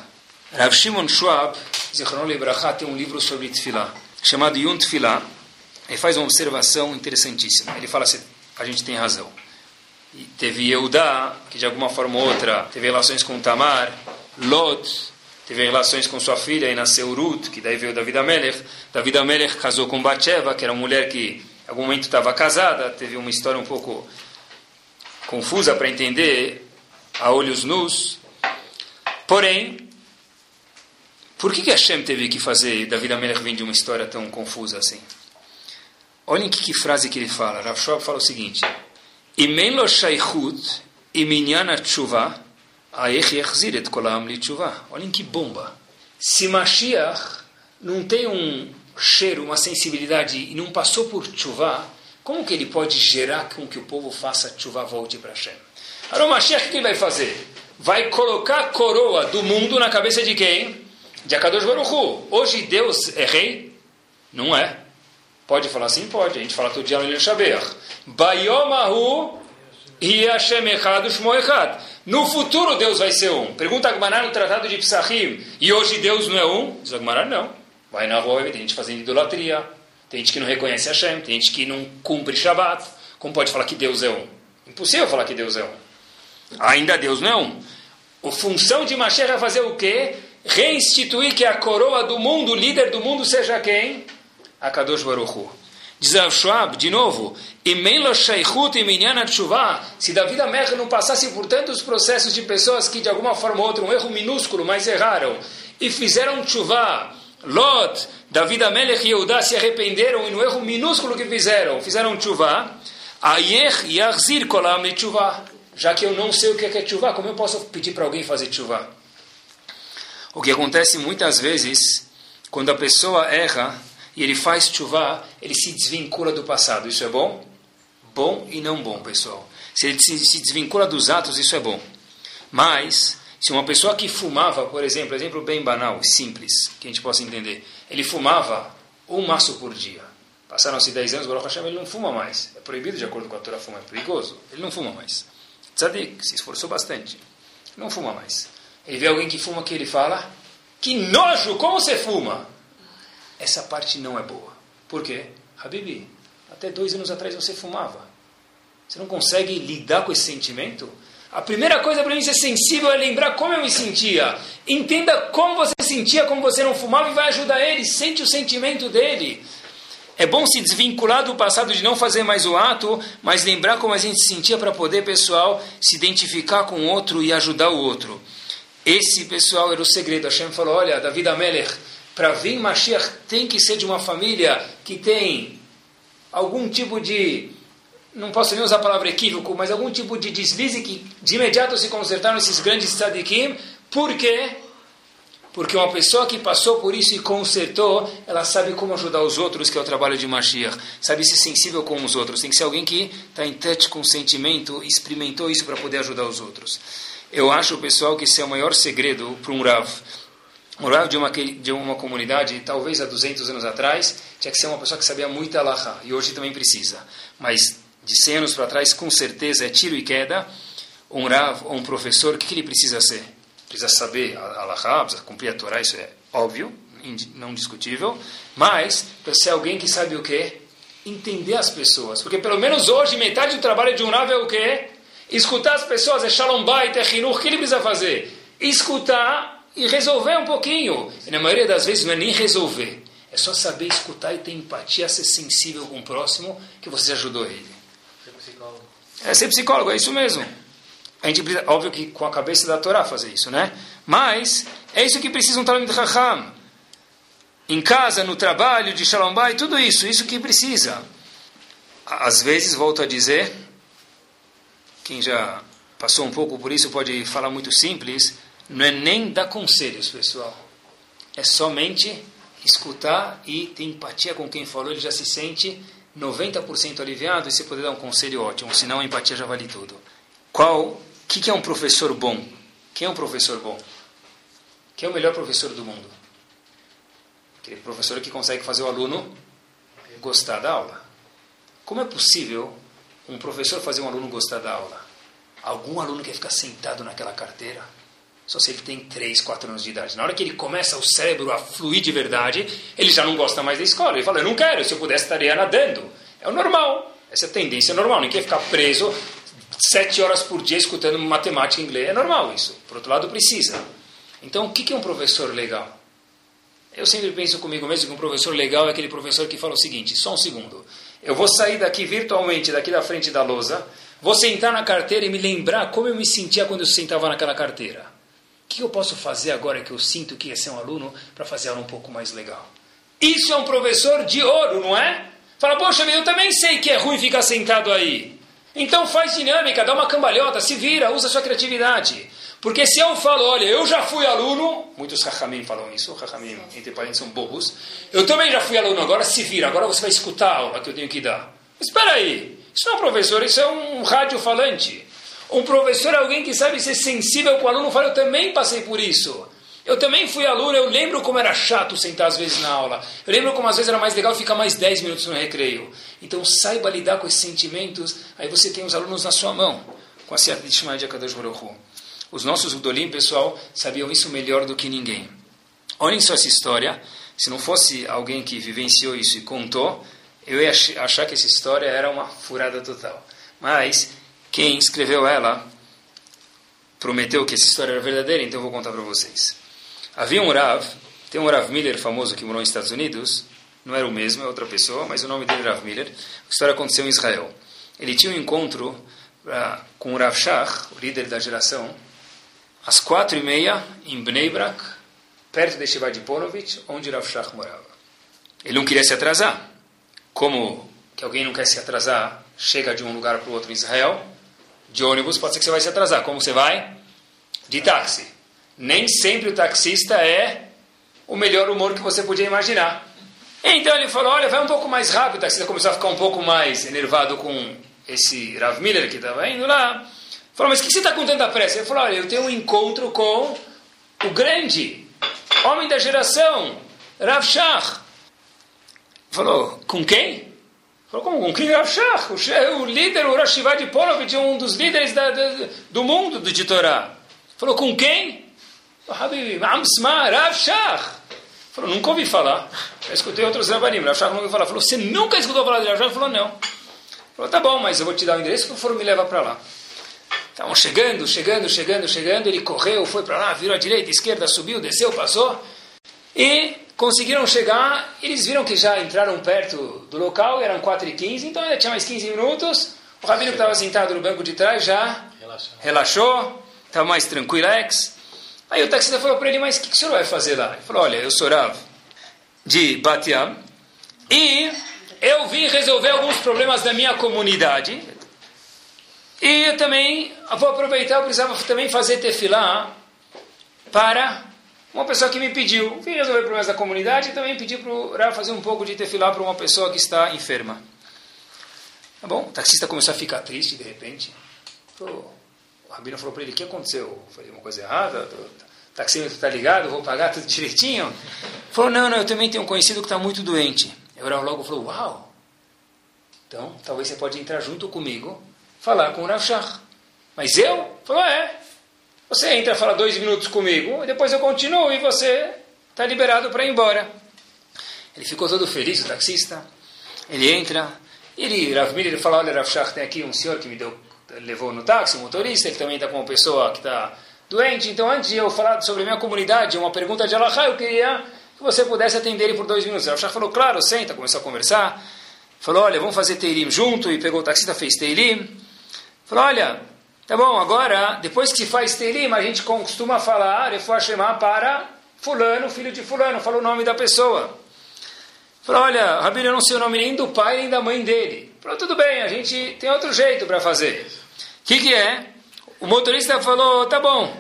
Rav Shimon Schwab, Zichron Lebrachá, tem um livro sobre Tfilah, chamado Yun Tfilah, ele faz uma observação interessantíssima. Ele fala assim, a gente tem razão. E teve Eudá, que de alguma forma ou outra teve relações com Tamar, Lot, teve relações com sua filha e nasceu Ruth, que daí veio David Amelech. David Amelech casou com Batsheva, que era uma mulher que em algum momento estava casada, teve uma história um pouco confusa para entender, a olhos nus. Porém, por que, que Hashem teve que fazer David Amelech vir de uma história tão confusa assim? Olhem que, que frase que ele fala. Rav Schwab fala o seguinte: Imen lo shaychut iminyana tshuva aech yachzir et kolam li. Olhem que bomba. Se Mashiach não tem um cheiro, uma sensibilidade e não passou por tshuva, como que ele pode gerar com que o povo faça tshuva volte para Hashem? Agora o Mashiach o que ele vai fazer? Vai colocar a coroa do mundo na cabeça de quem? De Akadosh Baruch Hu. Hoje Deus é rei? Não é. Pode falar assim? Pode. A gente fala todo dia no Lil Shaber. Bayomahu Hashem Echad Shmo Echad. No futuro Deus vai ser um. Pergunta Agmará no Tratado de Psachim. E hoje Deus não é um? Diz Agmará, não. Vai na rua, tem gente fazendo idolatria. Tem gente que não reconhece Hashem. Tem gente que não cumpre Shabbat. Como pode falar que Deus é um? Impossível falar que Deus é um. Ainda Deus não é um. A função de Mashiach é fazer o quê? Reinstituir que a coroa do mundo, o líder do mundo, seja quem? A Kadosh Baruchu. Diz Rav Schwab, de novo, se Davi Amelech não passasse por tantos processos de pessoas que de alguma forma ou outra, um erro minúsculo, mas erraram, e fizeram tshuva, Lot, Davi Amelech e Yehudá se arrependeram e no erro minúsculo que fizeram, fizeram tshuva, Ayech Yachzir Kolam tshuva. Já que eu não sei o que é tshuva, como eu posso pedir para alguém fazer tshuva? O que acontece muitas vezes, quando a pessoa erra, e ele faz chuva, ele se desvincula do passado. Isso é bom? Bom e não bom, pessoal. Se ele se desvincula dos atos, isso é bom. Mas, se uma pessoa que fumava, por exemplo, exemplo bem banal, simples, que a gente possa entender, ele fumava um maço por dia. Passaram-se 10 anos, Baruch Hashem, ele não fuma mais. É proibido de acordo com a Torá fumar, é perigoso. Ele não fuma mais. Tzadik, se esforçou bastante. Não fuma mais. Ele vê alguém que fuma que ele fala, que nojo, como você fuma? Essa parte não é boa. Por quê? Habibi, até dois anos atrás você fumava. Você não consegue lidar com esse sentimento? A primeira coisa para mim ser sensível é lembrar como eu me sentia. Entenda como você sentia, como você não fumava e vai ajudar ele. Sente o sentimento dele. É bom se desvincular do passado de não fazer mais o ato, mas lembrar como a gente se sentia para poder, pessoal, se identificar com o outro e ajudar o outro. Esse, pessoal, era o segredo. Hashem falou, olha, David Amelech, para vir Mashiach tem que ser de uma família que tem algum tipo de não posso nem usar a palavra equívoco, mas algum tipo de deslize que de imediato se consertaram esses grandes tzadikim. Por quê? Porque uma pessoa que passou por isso e consertou, ela sabe como ajudar os outros, que é o trabalho de Mashiach. Sabe ser sensível com os outros. Tem que ser alguém que está em touch com o sentimento, experimentou isso para poder ajudar os outros. Eu acho, pessoal, que esse é o maior segredo para um Rav. Rav de uma, de uma comunidade, talvez há 200 anos atrás, tinha que ser uma pessoa que sabia muito Alaha. E hoje também precisa. Mas de 100 anos para trás, com certeza é tiro e queda. Um Rav um professor, o que, que ele precisa ser? Precisa saber a Allahá, precisa cumprir a Torá, isso é óbvio, não discutível. Mas, precisa ser alguém que sabe o quê? Entender as pessoas. Porque pelo menos hoje, metade do trabalho de um Rav é o quê? Escutar as pessoas, é Shalom Bait, é Hinur. O que ele precisa fazer? Escutar e resolver um pouquinho. E na maioria das vezes não é nem resolver. É só saber escutar e ter empatia, ser sensível com o próximo, que você ajudou ele psicólogo. É ser psicólogo, é isso mesmo. A gente precisa, óbvio que com a cabeça da Torá fazer isso, né? Mas é isso que precisa um Talmud Raham. Em casa, no trabalho, de Shalom Bay, tudo isso, isso que precisa. Às vezes, volto a dizer, quem já passou um pouco por isso pode falar muito simples, não é nem dar conselhos, pessoal. É somente escutar e ter empatia com quem falou, ele já se sente 90% aliviado e você poder dar um conselho ótimo, senão a empatia já vale tudo. Qual, o que, que é um professor bom? Quem é um professor bom? Quem é o melhor professor do mundo? Aquele professor que consegue fazer o aluno gostar da aula. Como é possível um professor fazer um aluno gostar da aula? Algum aluno quer ficar sentado naquela carteira? Só se ele tem 3, 4 anos de idade. Na hora que ele começa o cérebro a fluir de verdade, ele já não gosta mais da escola. Ele fala, eu não quero, se eu pudesse estaria nadando. É o normal. Essa é tendência normal. Ninguém ficar preso sete horas por dia escutando matemática e inglês. É normal isso. Por outro lado, precisa. Então, o que é um professor legal? Eu sempre penso comigo mesmo que um professor legal é aquele professor que fala o seguinte, só um segundo. Eu vou sair daqui virtualmente, daqui da frente da lousa, vou sentar na carteira e me lembrar como eu me sentia quando eu sentava naquela carteira que eu posso fazer agora que eu sinto que é ser um aluno para fazer ela um pouco mais legal? Isso é um professor de ouro, não é? Fala, poxa, eu também sei que é ruim ficar sentado aí. Então faz dinâmica, dá uma cambalhota, se vira, usa sua criatividade. Porque se eu falo, olha, eu já fui aluno, muitos rachamim falam isso, rachamim, entre parentes, são bobos. Eu também já fui aluno, agora se vira, agora você vai escutar a aula que eu tenho que dar. Espera aí, isso não é um professor, isso é um rádio falante. Um professor é alguém que sabe ser sensível com o aluno. Fala, eu também passei por isso. Eu também fui aluno, eu lembro como era chato sentar às vezes na aula. Eu lembro como às vezes era mais legal ficar mais 10 minutos no recreio. Então saiba lidar com esses sentimentos, aí você tem os alunos na sua mão. Com a Seat de Shemaia de Akadosh Baruch Os nossos Udolim, pessoal, sabiam isso melhor do que ninguém. Olhem só essa história. Se não fosse alguém que vivenciou isso e contou, eu ia achar que essa história era uma furada total. Mas quem escreveu ela prometeu que essa história era verdadeira, então eu vou contar para vocês. Havia um Rav, tem um Rav Miller famoso que morou nos Estados Unidos, não era o mesmo, é outra pessoa, mas o nome dele é Rav Miller. A história aconteceu em Israel. Ele tinha um encontro uh, com o Rav Shach, o líder da geração, às quatro e meia, em Bnei Brak, perto de Shiva de onde Rav Shach morava. Ele não queria se atrasar. Como que alguém não quer se atrasar, chega de um lugar para o outro em Israel, de ônibus, pode ser que você vai se atrasar. Como você vai? De táxi. Nem sempre o taxista é o melhor humor que você podia imaginar. Então ele falou, olha, vai um pouco mais rápido. O taxista começou a ficar um pouco mais enervado com esse Rav Miller que estava indo lá. Falou, mas o que você está com tanta pressa? Ele falou, olha, eu tenho um encontro com o grande homem da geração, Rav Shach. Falou, com quem? Falou, como? Com quem Rav Shach? O, o líder, o Rashivad Polovitch, um dos líderes da, da, do mundo de Torá. Falou, com quem? Habib, Amsma, Rav Shach. Falou, nunca ouvi falar. Já escutei outros Rabanim. Rav Shach nunca ouvi falar. Falou, você nunca escutou falar de Rav Shach? Falou, não. Falou, tá bom, mas eu vou te dar o endereço, por favor, me leva para lá. Estavam chegando, chegando, chegando, chegando. Ele correu, foi para lá, virou à direita, à esquerda, subiu, desceu, passou. E conseguiram chegar. Eles viram que já entraram perto do local, eram 4h15, então ainda tinha mais 15 minutos. O rabino que estava sentado no banco de trás já relaxou, estava mais tranquilex. Aí o taxista falou para ele, mas o que, que o senhor vai fazer lá? Ele falou, olha, eu sou Rav de Batiam e eu vim resolver alguns problemas da minha comunidade e eu também vou aproveitar, eu precisava também fazer tefilá para uma pessoa que me pediu. Vim resolver problemas da comunidade e também pedi para o Rav fazer um pouco de tefilá para uma pessoa que está enferma. Tá bom? O taxista começou a ficar triste de repente. O rabino falou para ele: O que aconteceu? Eu falei uma coisa errada? O taxímetro está ligado? Vou pagar tudo direitinho? Ele falou: Não, não, eu também tenho um conhecido que está muito doente. O Rav logo falou: Uau! Então, talvez você pode entrar junto comigo, falar com o Rav Shach. Mas eu? Falou: É. Você entra, fala dois minutos comigo, depois eu continuo e você está liberado para ir embora. Ele ficou todo feliz, o taxista. Ele entra, ele, Rav Miller, ele fala, olha, Rav Shach, tem aqui um senhor que me deu, levou no táxi, um motorista, ele também está com uma pessoa que está doente. Então, antes de eu falar sobre a minha comunidade, uma pergunta de Allah, eu queria que você pudesse atender ele por dois minutos. Rav Shach falou, claro, senta, começou a conversar. Falou, olha, vamos fazer Teilim junto, e pegou o taxista, fez Teilim. Falou, olha, tá bom, agora, depois que se faz Teilim, a gente costuma falar, Refuah Shema para fulano, filho de fulano, fala o nome da pessoa. Falou, olha, Rabino, eu não sei o nome nem do pai nem da mãe dele. Falou, tudo bem, a gente tem outro jeito para fazer. O que, que é? O motorista falou, tá bom.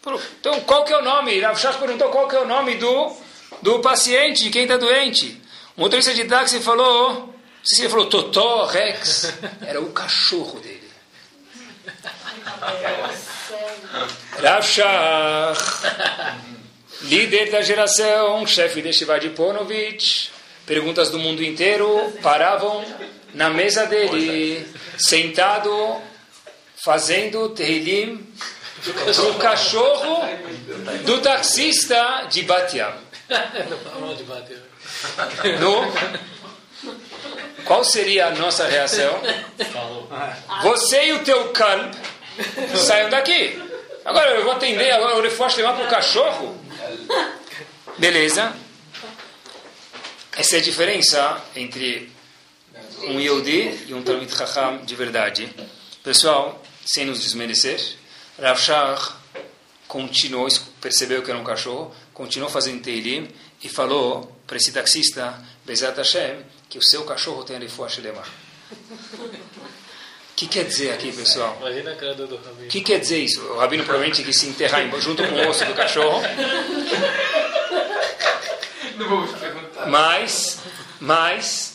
Falou, então, qual que é o nome? Rav Shach perguntou qual que é o nome do, do paciente, de quem está doente. O motorista de táxi falou, não sei se ele falou Totó, Rex. [LAUGHS] Era o cachorro dele. Rav Shach, líder da geração, chefe de Shivad Ponovich, perguntas do mundo inteiro, paravam na mesa dele, sentado, fazendo Tehillim para o cachorro do taxista de Batiam. No, qual seria a nossa reação? Falou. Você e o teu kalb saiam daqui. Agora eu vou atender, agora eu vou levar para o cachorro. Beleza? Essa é a diferença entre um Yehudi e um Talmid Chacham de verdade. Pessoal, sem nos desmerecer, Rav Shach continuou, percebeu que era um cachorro, continuou fazendo Teilim e falou para esse taxista, Bezat Hashem, que o seu cachorro tem Refuah Shelema. O que quer dizer aqui, pessoal? Imagina a cara do O Rabino. que quer dizer isso? O rabino provavelmente quis se enterrar junto com o osso do cachorro. Não vamos perguntar. Mas, mas.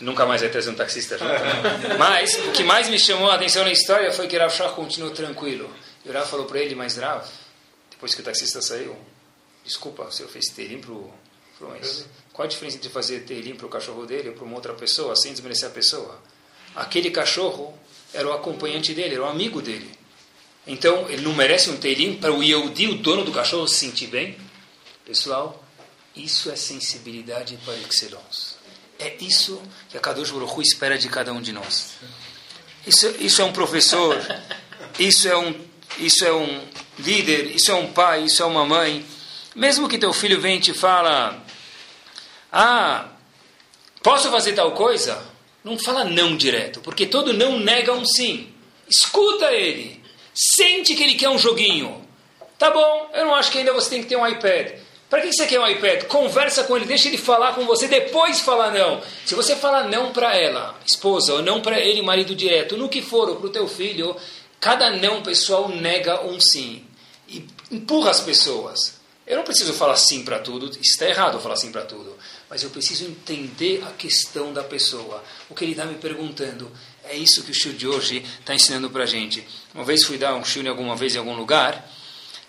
Nunca mais vai trazer um taxista junto. né? Mas, o que mais me chamou a atenção na história foi que Rav Shach continuou tranquilo. E o Rav falou para ele, mas Rav, depois que o taxista saiu, desculpa, o senhor fez terim para o. Mas qual a diferença entre fazer terim para o cachorro dele ou para uma outra pessoa, sem desmerecer a pessoa? Aquele cachorro era o acompanhante dele, era o amigo dele. Então, ele não merece um teirim para o Yehudi, o dono do cachorro, se sentir bem? Pessoal, isso é sensibilidade par excellence. É isso que a Kadosh Baruch Hu espera de cada um de nós. Isso, isso é um professor, [LAUGHS] isso é um, isso é um líder, isso é um pai, isso é uma mãe. Mesmo que teu filho venha e te fala, ah, posso fazer tal coisa? Não fala não direto, porque todo não nega um sim. Escuta ele. Sente que ele quer um joguinho. Tá bom, eu não acho que ainda você tem que ter um iPad. Para que você quer um iPad? Conversa com ele, deixa ele falar com você, depois fala não. Se você falar não para ela, esposa, ou não para ele, marido direto, no que for, ou para o teu filho, cada não pessoal nega um sim. E empurra as pessoas. Eu não preciso falar sim para tudo, está errado falar sim para tudo. Mas eu preciso entender a questão da pessoa. O que ele está me perguntando. É isso que o Shur de hoje está ensinando para a gente. Uma vez fui dar um Shur alguma vez em algum lugar,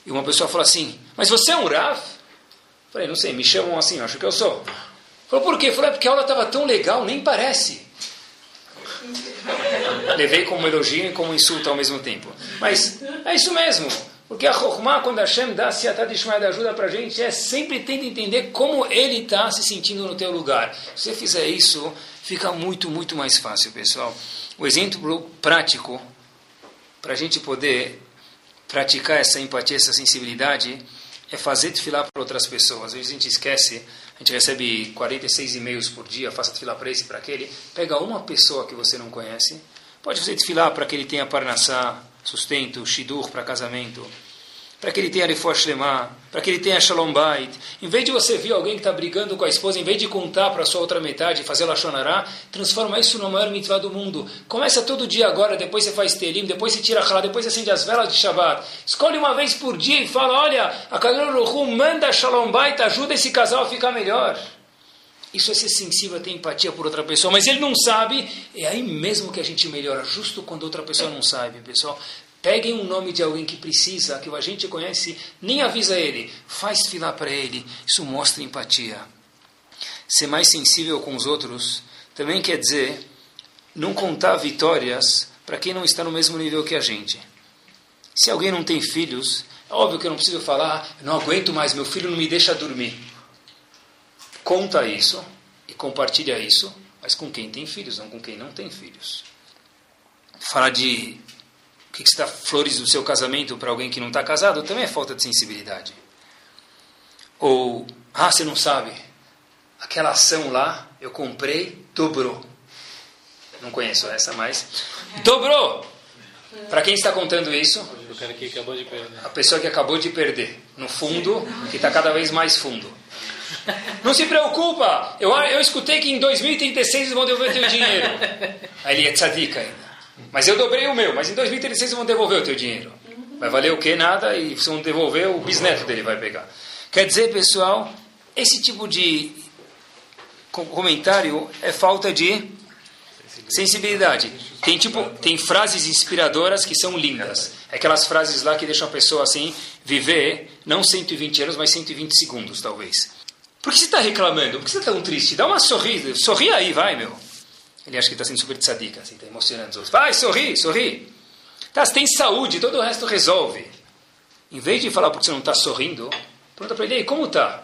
e uma pessoa falou assim, mas você é um Rav? Falei, não sei, me chamam assim, acho que eu sou. Falou, por quê? Falei, "É porque a aula estava tão legal, nem parece. [LAUGHS] Levei como elogio e como insulto ao mesmo tempo. Mas é isso mesmo. Porque a Chokhmah, quando Hashem dá Siatad Ishmael da ajuda para a gente, é sempre tenta entender como ele está se sentindo no teu lugar. Se você fizer isso, fica muito, muito mais fácil, pessoal. O exemplo prático para a gente poder praticar essa empatia, essa sensibilidade, é fazer tefilar para outras pessoas. Às vezes a gente esquece, a gente recebe 46 e-mails por dia, faça tefilar para esse, para aquele. Pega uma pessoa que você não conhece, pode fazer tefilar para que ele tenha parnassá, sustento, shidur para casamento para que ele tenha Refuah Shlema, para que ele tenha Shalom Bait. Em vez de você ver alguém que está brigando com a esposa, em vez de contar para a sua outra metade, fazer Lashonará, transforma isso no maior mitzvah do mundo. Começa todo dia agora, depois você faz Telim, depois você tira Halá, depois você acende as velas de Shabbat. Escolhe uma vez por dia e fala, olha, a Kadosh manda Shalom Bait, ajuda esse casal a ficar melhor. Isso é ser sensível, ter empatia por outra pessoa, mas ele não sabe, é aí mesmo que a gente melhora, justo quando outra pessoa não sabe, pessoal. Peguem um nome de alguém que precisa, que a gente conhece, nem avisa ele, faz filar para ele. Isso mostra empatia. Ser mais sensível com os outros também quer dizer não contar vitórias para quem não está no mesmo nível que a gente. Se alguém não tem filhos, é óbvio que eu não preciso falar, não aguento mais, meu filho não me deixa dormir. Conta isso e compartilha isso, mas com quem tem filhos, não com quem não tem filhos. Falar de que você dá flores do seu casamento para alguém que não está casado também é falta de sensibilidade. Ou, ah, você não sabe, aquela ação lá eu comprei, dobrou. Não conheço essa, mas dobrou. Para quem está contando isso? O. A pessoa que acabou de perder. No fundo, que está cada vez mais fundo. Não se preocupa, eu, eu escutei que em 2036 eles vão devolver teu dinheiro. Aí ele é tzadik ainda. Mas eu dobrei o meu, mas em 2036 vão devolver o teu dinheiro. Vai valer o que? Nada, e se vão devolver, o bisneto dele vai pegar. Quer dizer, pessoal, esse tipo de comentário é falta de sensibilidade. Tem tipo, tem frases inspiradoras que são lindas. Aquelas frases lá que deixam a pessoa assim viver não 120 anos, mas 120 segundos, talvez. Por que você está reclamando? Por que você está tão triste? Dá uma sorrida, sorri aí, vai, meu. Ele acha que está sendo super tzadik, assim, está emocionando os outros. Vai, sorri, sorri. Tá, você tem saúde, todo o resto resolve. Em vez de falar porque você não está sorrindo, pergunta para ele, como tá?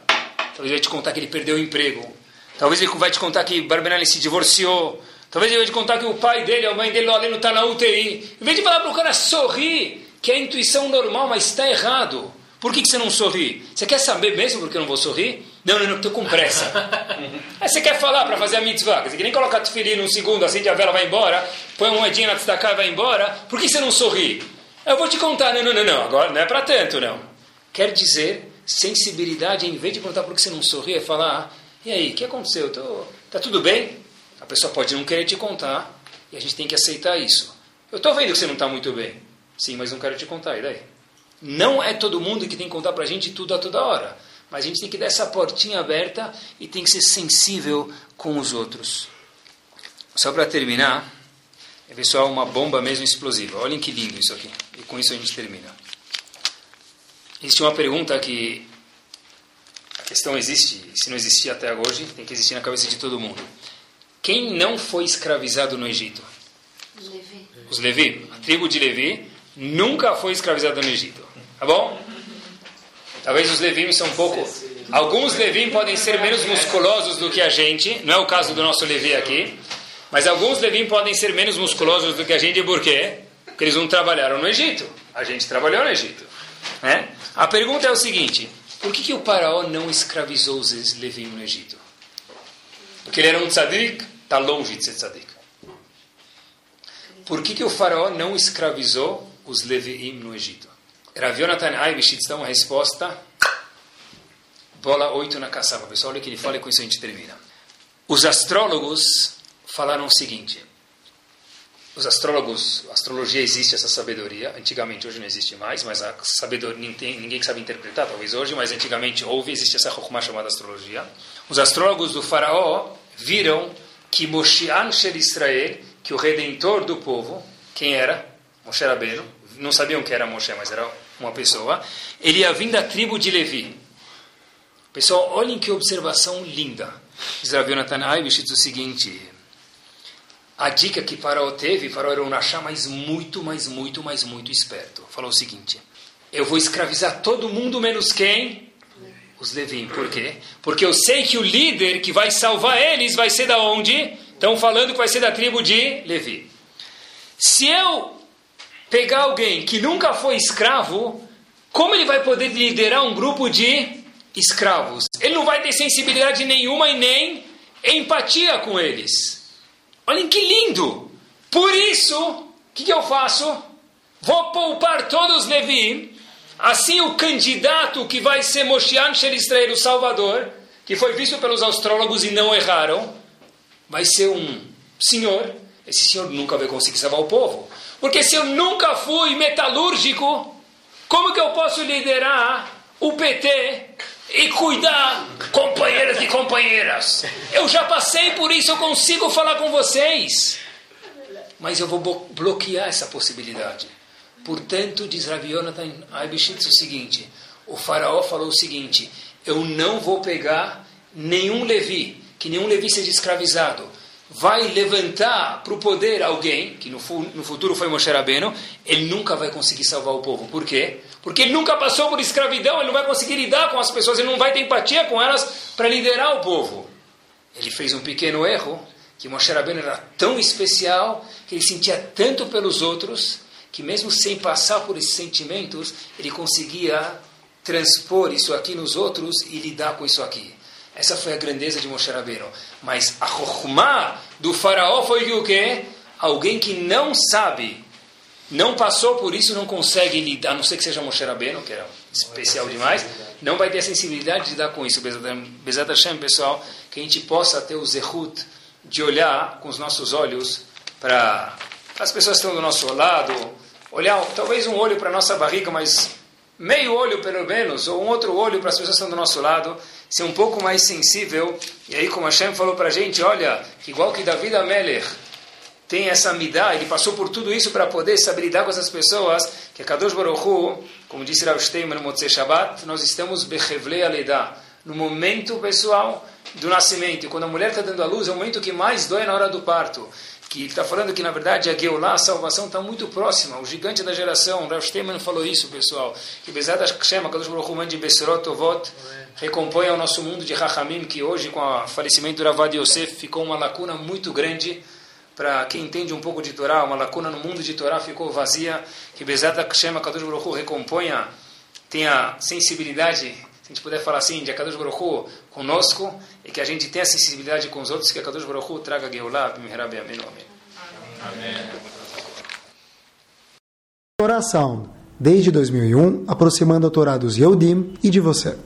Talvez ele vai te contar que ele perdeu o emprego. Talvez ele vai te contar que Barbenelli se divorciou. Talvez ele vai te contar que o pai dele, a mãe dele, o não está na UTI. Em vez de falar para o cara sorrir, que é a intuição normal, mas está errado. Por que, que você não sorri? Você quer saber mesmo por que eu não vou sorrir? Não, não, não, estou com pressa. [LAUGHS] Aí você quer falar para fazer a mitzvah, você nem coloca tefilim num segundo, acende a vela, vai embora, põe uma moedinha na e vai embora, por que você não sorri? Eu vou te contar, não, não, não, não, agora não é para tanto, não. Quer dizer, sensibilidade, em vez de perguntar por que você não sorri, é falar, e aí, o que aconteceu? Tô, tá tudo bem? A pessoa pode não querer te contar, e a gente tem que aceitar isso. Eu estou vendo que você não está muito bem. Sim, mas não quero te contar, e daí? Não é todo mundo que tem que contar para a gente tudo a toda hora. Mas a gente tem que dar essa portinha aberta e tem que ser sensível com os outros. Só para terminar, é pessoal uma bomba mesmo explosiva. Olhem que lindo isso aqui. E com isso a gente termina. Existe uma pergunta que a questão existe, se não existia até hoje, tem que existir na cabeça de todo mundo. Quem não foi escravizado no Egito? Levi. Os Levi. A tribo de Levi nunca foi escravizada no Egito. Tá bom? Talvez os Levim são um pouco. Alguns Levim podem ser menos musculosos do que a gente, não é o caso do nosso Levi aqui, mas alguns Levim podem ser menos musculosos do que a gente, por quê? Porque eles não trabalharam no Egito. A gente trabalhou no Egito. Né? A pergunta é o seguinte: por que, que o faraó não escravizou os Levim no Egito? Porque ele era um tzadik? Está longe de ser tzadik. Por que, que o faraó não escravizou os Leviim no Egito? Rav Yonatan Aibishitz dá uma resposta. Bola 8 na caçapa. Pessoal, olha o que ele fala e com isso a gente termina. Os astrólogos falaram o seguinte. Os astrólogos, a astrologia existe essa sabedoria. Antigamente, hoje não existe mais, mas a sabedoria ninguém, sabe interpretar, talvez hoje, mas antigamente houve, existe essa chokmah chamada astrologia. Os astrólogos do faraó viram que Moshiach Shel Israel, que o redentor do povo, quem era? Moshe Rabbeinu, não sabiam que era Moshe, mas era uma pessoa, ele ia vir da tribo de Levi. Pessoal, olhem que observação linda. Diz Rav Yonatan Aibishitz o seguinte, a dica que Faraó teve, Faraó era um Nashá, mas muito, mas muito, mas muito esperto. Falou o seguinte, eu vou escravizar todo mundo menos quem? Os Levim. Por quê? Porque eu sei que o líder que vai salvar eles vai ser da onde? Estão falando que vai ser da tribo de Levi. Se eu pegar alguém que nunca foi escravo, como ele vai poder liderar um grupo de escravos? Ele não vai ter sensibilidade nenhuma e nem empatia com eles. Olhem que lindo! Por isso, o que, que, eu faço? Vou poupar todos os Levi. Assim, o candidato que vai ser Moshiach Shel Israel, o Salvador, que foi visto pelos astrólogos e não erraram, vai ser um senhor. Esse senhor nunca vai conseguir salvar o povo. Porque se eu nunca fui metalúrgico, como que eu posso liderar o PT e cuidar, companheiros e companheiras? Eu já passei por isso, eu consigo falar com vocês. Mas eu vou bloquear essa possibilidade. Portanto, diz Rav Yonatan Aibishitz o seguinte: o faraó falou o seguinte: eu não vou pegar nenhum Levi, que nenhum Levi seja escravizado vai levantar para o poder alguém, que no, no, futuro foi Moshe Rabbeinu, ele nunca vai conseguir salvar o povo. Por quê? Porque ele nunca passou por escravidão, ele não vai conseguir lidar com as pessoas, ele não vai ter empatia com elas para liderar o povo. Ele fez um pequeno erro, que Moshe Rabbeinu era tão especial, que ele sentia tanto pelos outros, que mesmo sem passar por esses sentimentos, ele conseguia transpor isso aqui nos outros e lidar com isso aqui. Essa foi a grandeza de Moshe Rabbeinu. Mas a chokhmah do faraó foi o quê? Alguém que não sabe, não passou por isso, não consegue lidar, a não ser que seja Moshe Rabbeinu, que era especial demais, não vai ter a sensibilidade de lidar com isso. Bezat Hashem, pessoal, que a gente possa ter o zehut de olhar com os nossos olhos para as pessoas que estão do nosso lado, olhar talvez um olho para a nossa barriga, mas meio olho pelo menos, ou um outro olho para as pessoas que estão do nosso lado, ser um pouco mais sensível. E aí, como Hashem falou para a gente, olha, igual que David Ameler tem essa midá, ele passou por tudo isso para poder saber lidar com essas pessoas, que a Kadosh Baruch Hu, como disse Rav Steinman no Motzei Shabbat, nós estamos bechevle aleda, no momento pessoal do nascimento. Quando a mulher está dando a luz, é o momento que mais dói na hora do parto que está falando que na verdade a Geulah, a salvação está muito próxima, o gigante da geração, Rav Steinman falou isso, pessoal, que Bezat Hashem, Kadosh Baruch Hu, de Beserot Tovot, recompõe o nosso mundo de Rahamim, que hoje com o falecimento do Ravad Yosef ficou uma lacuna muito grande, para quem entende um pouco de Torá, uma lacuna no mundo de Torá ficou vazia, que Bezat Hashem, Kadosh Baruch Hu, recomponha, tenha sensibilidade a gente puder falar assim, de Akadosh Baruch Hu conosco, e que a gente tenha sensibilidade com os outros, que Akadosh Baruch Hu traga Geulah, Bimihra Amém. Amém. Oração. Desde 2001, aproximando a Torá dos Yehudim e de você.